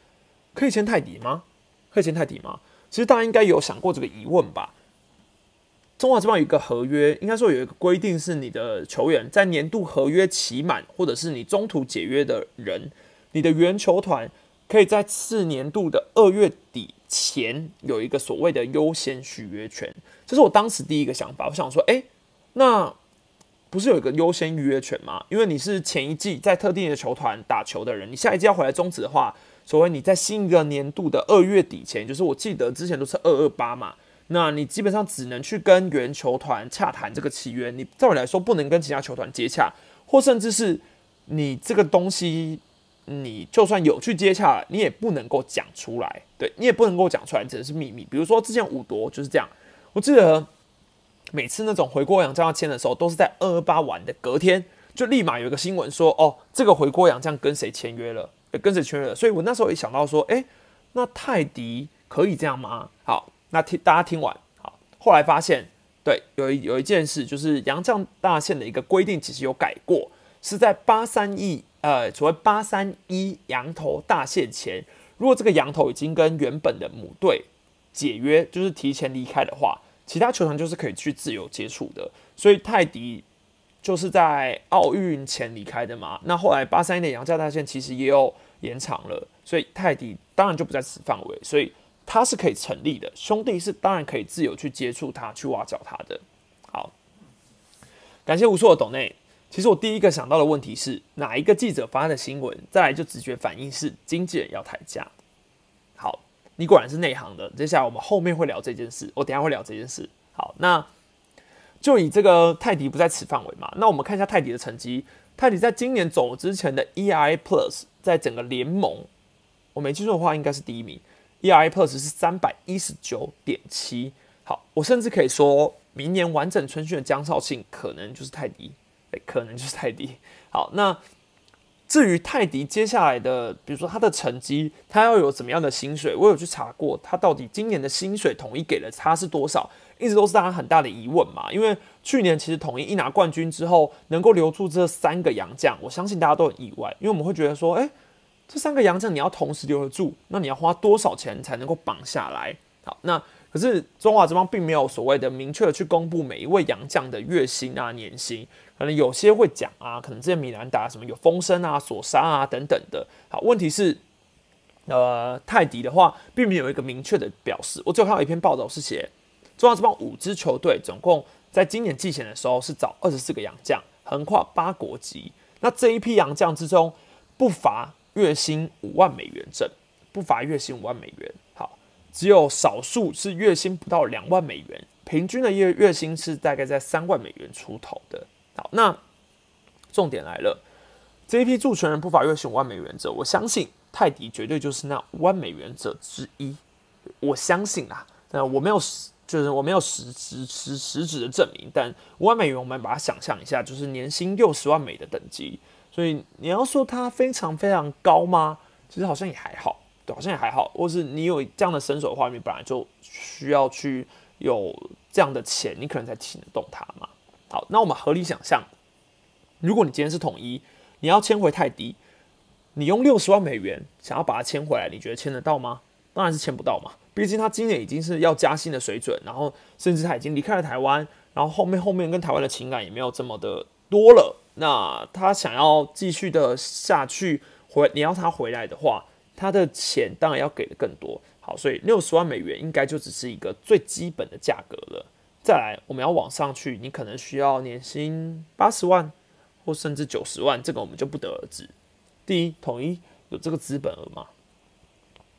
Speaker 1: 可以签泰迪吗？可以签泰迪吗？其实大家应该有想过这个疑问吧？中华这边有一个合约，应该说有一个规定是你的球员在年度合约期满，或者是你中途解约的人，你的原球团可以在次年度的二月底。前有一个所谓的优先续约权，这是我当时第一个想法。我想说，哎，那不是有一个优先预约权吗？因为你是前一季在特定的球团打球的人，你下一季要回来终止的话，所谓你在新一个年度的二月底前，就是我记得之前都是二二八嘛，那你基本上只能去跟原球团洽谈这个契约，你照理来说不能跟其他球团接洽，或甚至是你这个东西。你就算有去接洽，你也不能够讲出来，对你也不能够讲出来，只能是秘密。比如说之前五夺就是这样，我记得每次那种回锅洋将要签的时候，都是在二八晚的隔天，就立马有一个新闻说，哦，这个回锅洋将跟谁签约了，跟谁签约了。所以我那时候也想到说，哎，那泰迪可以这样吗？好，那听大家听完，好，后来发现，对，有一有一件事，就是洋将大线的一个规定，其实有改过，是在八三亿。呃，所谓八三一羊头大限前，如果这个羊头已经跟原本的母队解约，就是提前离开的话，其他球团就是可以去自由接触的。所以泰迪就是在奥运前离开的嘛。那后来八三年的羊价大线其实也有延长了，所以泰迪当然就不在此范围，所以他是可以成立的。兄弟是当然可以自由去接触他，去挖角他的。好，感谢无数的董内。其实我第一个想到的问题是哪一个记者发的新闻，再来就直觉反应是经纪人要抬价。你果然是内行的。接下来我们后面会聊这件事，我等下会聊这件事。好，那就以这个泰迪不在此范围嘛，那我们看一下泰迪的成绩。泰迪在今年走之前的 ERA Plus 在整个联盟，我没记错的话，应该是第一名。ERA Plus 是三百一十九点七。好，我甚至可以说明年完整春训的江少庆可能就是泰迪，哎，可能就是泰迪。好，那。至于泰迪接下来的，比如说他的成绩，他要有怎么样的薪水，我有去查过，他到底今年的薪水统一给了他是多少，一直都是大家很大的疑问嘛。因为去年其实统一一拿冠军之后，能够留住这三个洋将，我相信大家都很意外，因为我们会觉得说，诶，这三个洋将你要同时留得住，那你要花多少钱才能够绑下来？好，那。可是中华之邦并没有所谓的明确的去公布每一位洋将的月薪啊、年薪，可能有些会讲啊，可能这些米兰达什么有风声啊、索沙啊等等的。好，问题是，呃，泰迪的话并没有一个明确的表示。我只有看到一篇报道是写，中央之邦五支球队总共在今年季前的时候是找二十四个洋将，横跨八国籍。那这一批洋将之中，不乏月薪五万美元整，不乏月薪五万美元。好只有少数是月薪不到两万美元，平均的月月薪是大概在三万美元出头的。好，那重点来了，这一批助权人不乏月薪五万美元者，我相信泰迪绝对就是那五万美元者之一。我相信啊，呃，我没有实，就是我没有实实实实质的证明，但五万美元我们把它想象一下，就是年薪六十万美的等级。所以你要说它非常非常高吗？其实好像也还好。对好像也还好，或是你有这样的身手的话，你本来就需要去有这样的钱，你可能才请得动他嘛。好，那我们合理想象，如果你今天是统一，你要签回泰迪，你用六十万美元想要把它签回来，你觉得签得到吗？当然是签不到嘛。毕竟他今年已经是要加薪的水准，然后甚至他已经离开了台湾，然后后面后面跟台湾的情感也没有这么的多了。那他想要继续的下去回，你要他回来的话。他的钱当然要给的更多，好，所以六十万美元应该就只是一个最基本的价格了。再来，我们要往上去，你可能需要年薪八十万或甚至九十万，这个我们就不得而知。第一，统一有这个资本额吗？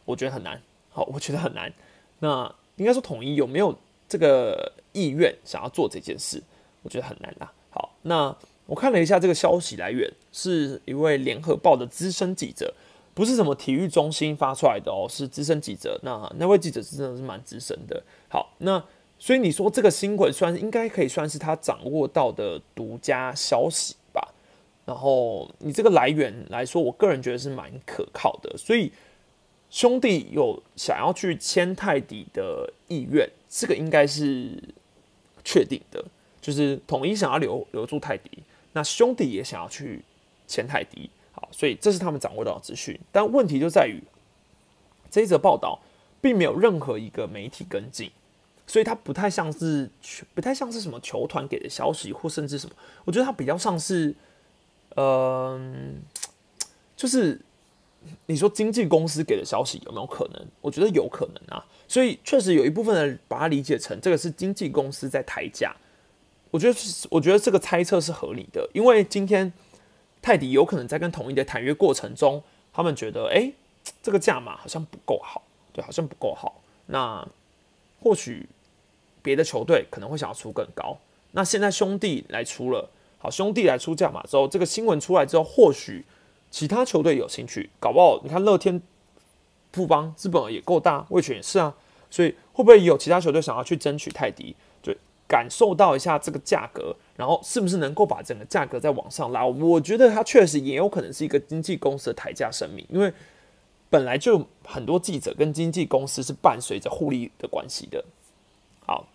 Speaker 1: 我觉得很难。好，我觉得很难。那应该说统一有没有这个意愿想要做这件事？我觉得很难啦。好，那我看了一下这个消息来源，是一位联合报的资深记者。不是什么体育中心发出来的哦，是资深记者。那那位记者真的是蛮资深的。好，那所以你说这个新闻算应该可以算是他掌握到的独家消息吧？然后你这个来源来说，我个人觉得是蛮可靠的。所以兄弟有想要去签泰迪的意愿，这个应该是确定的。就是统一想要留留住泰迪，那兄弟也想要去签泰迪。好，所以这是他们掌握到的资讯，但问题就在于这一则报道并没有任何一个媒体跟进，所以它不太像是不太像是什么球团给的消息，或甚至什么，我觉得它比较像是，嗯，就是你说经纪公司给的消息有没有可能？我觉得有可能啊，所以确实有一部分人把它理解成这个是经纪公司在抬价，我觉得我觉得这个猜测是合理的，因为今天。泰迪有可能在跟统一的谈约过程中，他们觉得，哎，这个价码好像不够好，对，好像不够好。那或许别的球队可能会想要出更高。那现在兄弟来出了，好，兄弟来出价码之后，这个新闻出来之后，或许其他球队有兴趣，搞不好你看乐天、富邦资本也够大，味全也是啊，所以会不会有其他球队想要去争取泰迪？感受到一下这个价格，然后是不是能够把整个价格再往上拉？我觉得它确实也有可能是一个经纪公司的抬价声明，因为本来就很多记者跟经纪公司是伴随着互利的关系的。好，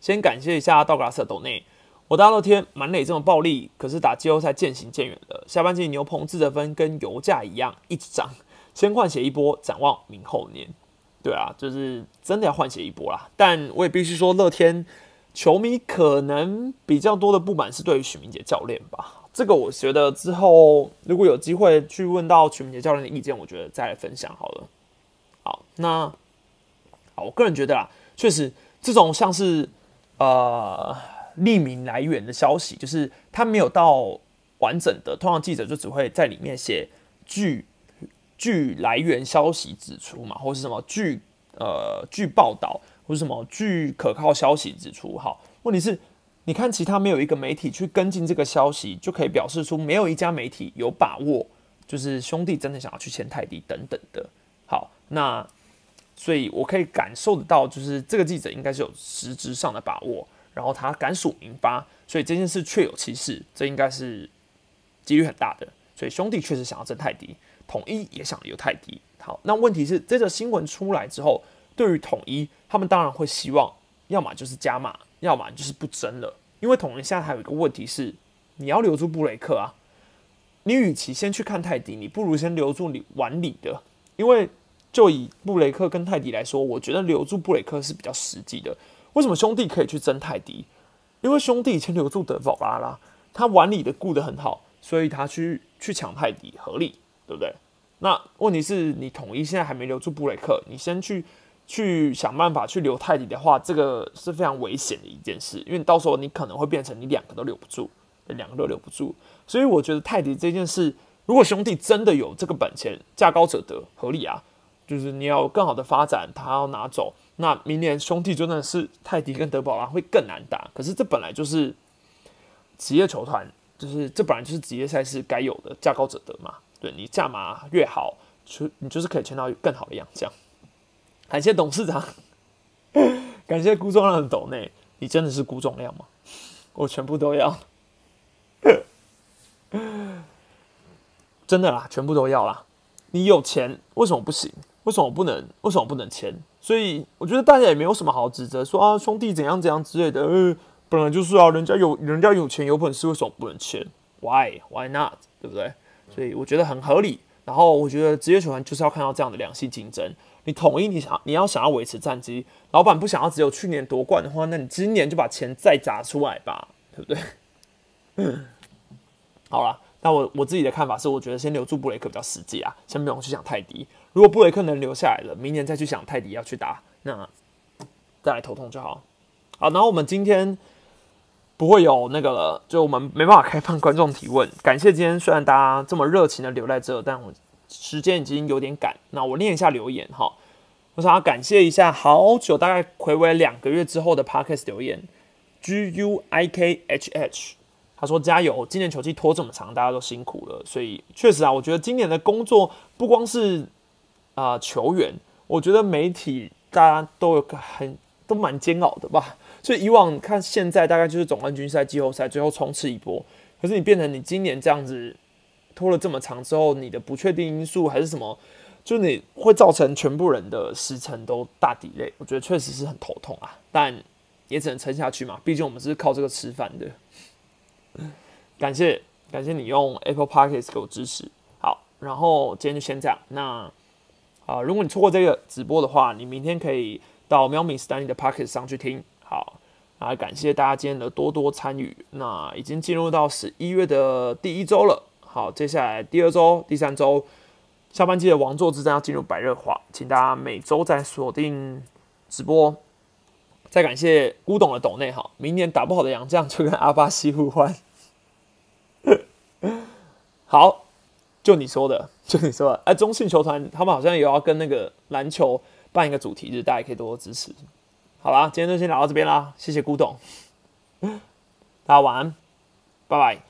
Speaker 1: 先感谢一下道格拉斯斗内，我大热天满垒这么暴力，可是打季后赛渐行渐远了。下半季牛棚自得分跟油价一样一直涨，先换血一波，展望明后年。对啊，就是真的要换血一波啦。但我也必须说，乐天。球迷可能比较多的不满是对于许明杰教练吧，这个我觉得之后如果有机会去问到许明杰教练的意见，我觉得再来分享好了。好，那好，我个人觉得啊，确实这种像是呃匿名来源的消息，就是他没有到完整的，通常记者就只会在里面写据据来源消息指出嘛，或是什么据呃据报道，或是什么据可靠消息指出。好，问题是，你看其他没有一个媒体去跟进这个消息，就可以表示出没有一家媒体有把握，就是兄弟真的想要去签泰迪等等的。好，那所以我可以感受得到，就是这个记者应该是有实质上的把握，然后他敢署名发，所以这件事确有其事，这应该是几率很大的。所以兄弟确实想要争泰迪，统一也想留泰迪。好，那问题是这个新闻出来之后，对于统一，他们当然会希望，要么就是加码，要么就是不争了。因为统一现在还有一个问题是，你要留住布雷克啊，你与其先去看泰迪，你不如先留住你碗里的。因为就以布雷克跟泰迪来说，我觉得留住布雷克是比较实际的。为什么兄弟可以去争泰迪？因为兄弟以前留住德保拉啦，他碗里的顾得很好，所以他去。去抢泰迪合理，对不对？那问题是你统一现在还没留住布雷克，你先去去想办法去留泰迪的话，这个是非常危险的一件事，因为到时候你可能会变成你两个都留不住，两个都留不住。所以我觉得泰迪这件事，如果兄弟真的有这个本钱，价高者得，合理啊。就是你要有更好的发展，他要拿走，那明年兄弟真的是泰迪跟德保拉会更难打。可是这本来就是职业球团。就是这本来就是职业赛事该有的价高者得嘛，对你价码越好，就你就是可以签到更好的洋将。感谢董事长，[LAUGHS] 感谢辜仲亮的抖内，你真的是辜仲亮吗？我全部都要，[LAUGHS] 真的啦，全部都要啦。你有钱为什么不行？为什么不能？为什么不能签？所以我觉得大家也没有什么好指责，说啊兄弟怎样怎样之类的。呃，本来就是啊，人家有人家有钱有本事，为什么不能签？Why Why not？对不对？所以我觉得很合理。然后我觉得职业球员就是要看到这样的良性竞争。你统一你想你要想要维持战绩，老板不想要只有去年夺冠的话，那你今年就把钱再砸出来吧，对不对？嗯 [LAUGHS] 好了，那我我自己的看法是，我觉得先留住布雷克比较实际啊，先不用去想泰迪。如果布雷克能留下来了，明年再去想泰迪要去打，那再来头痛就好。好，然后我们今天。不会有那个了，就我们没办法开放观众提问。感谢今天虽然大家这么热情的留在这，但我时间已经有点赶。那我念一下留言哈，我想要感谢一下好久，大概回违两个月之后的 Parkes 留言，G U I K H H，他说加油，今年球季拖这么长，大家都辛苦了。所以确实啊，我觉得今年的工作不光是啊球员，我觉得媒体大家都有个很都蛮煎熬的吧。所以以往看现在大概就是总冠军赛、季后赛最后冲刺一波，可是你变成你今年这样子拖了这么长之后，你的不确定因素还是什么，就你会造成全部人的时程都大底累，我觉得确实是很头痛啊，但也只能撑下去嘛，毕竟我们是靠这个吃饭的。感谢感谢你用 Apple Podcast 给我支持，好，然后今天就先这样。那啊，如果你错过这个直播的话，你明天可以到喵咪 Stanley 的 Podcast 上去听。好，啊，感谢大家今天的多多参与。那已经进入到十一月的第一周了。好，接下来第二周、第三周，下半季的王座之战要进入白热化，请大家每周再锁定直播。再感谢古董的斗内，好，明年打不好的杨将就跟阿巴西互换。[LAUGHS] 好，就你说的，就你说的。哎，中信球团他们好像也要跟那个篮球办一个主题日，大家可以多多支持。好啦，今天就先聊到这边啦，谢谢古董，大家晚安，拜拜。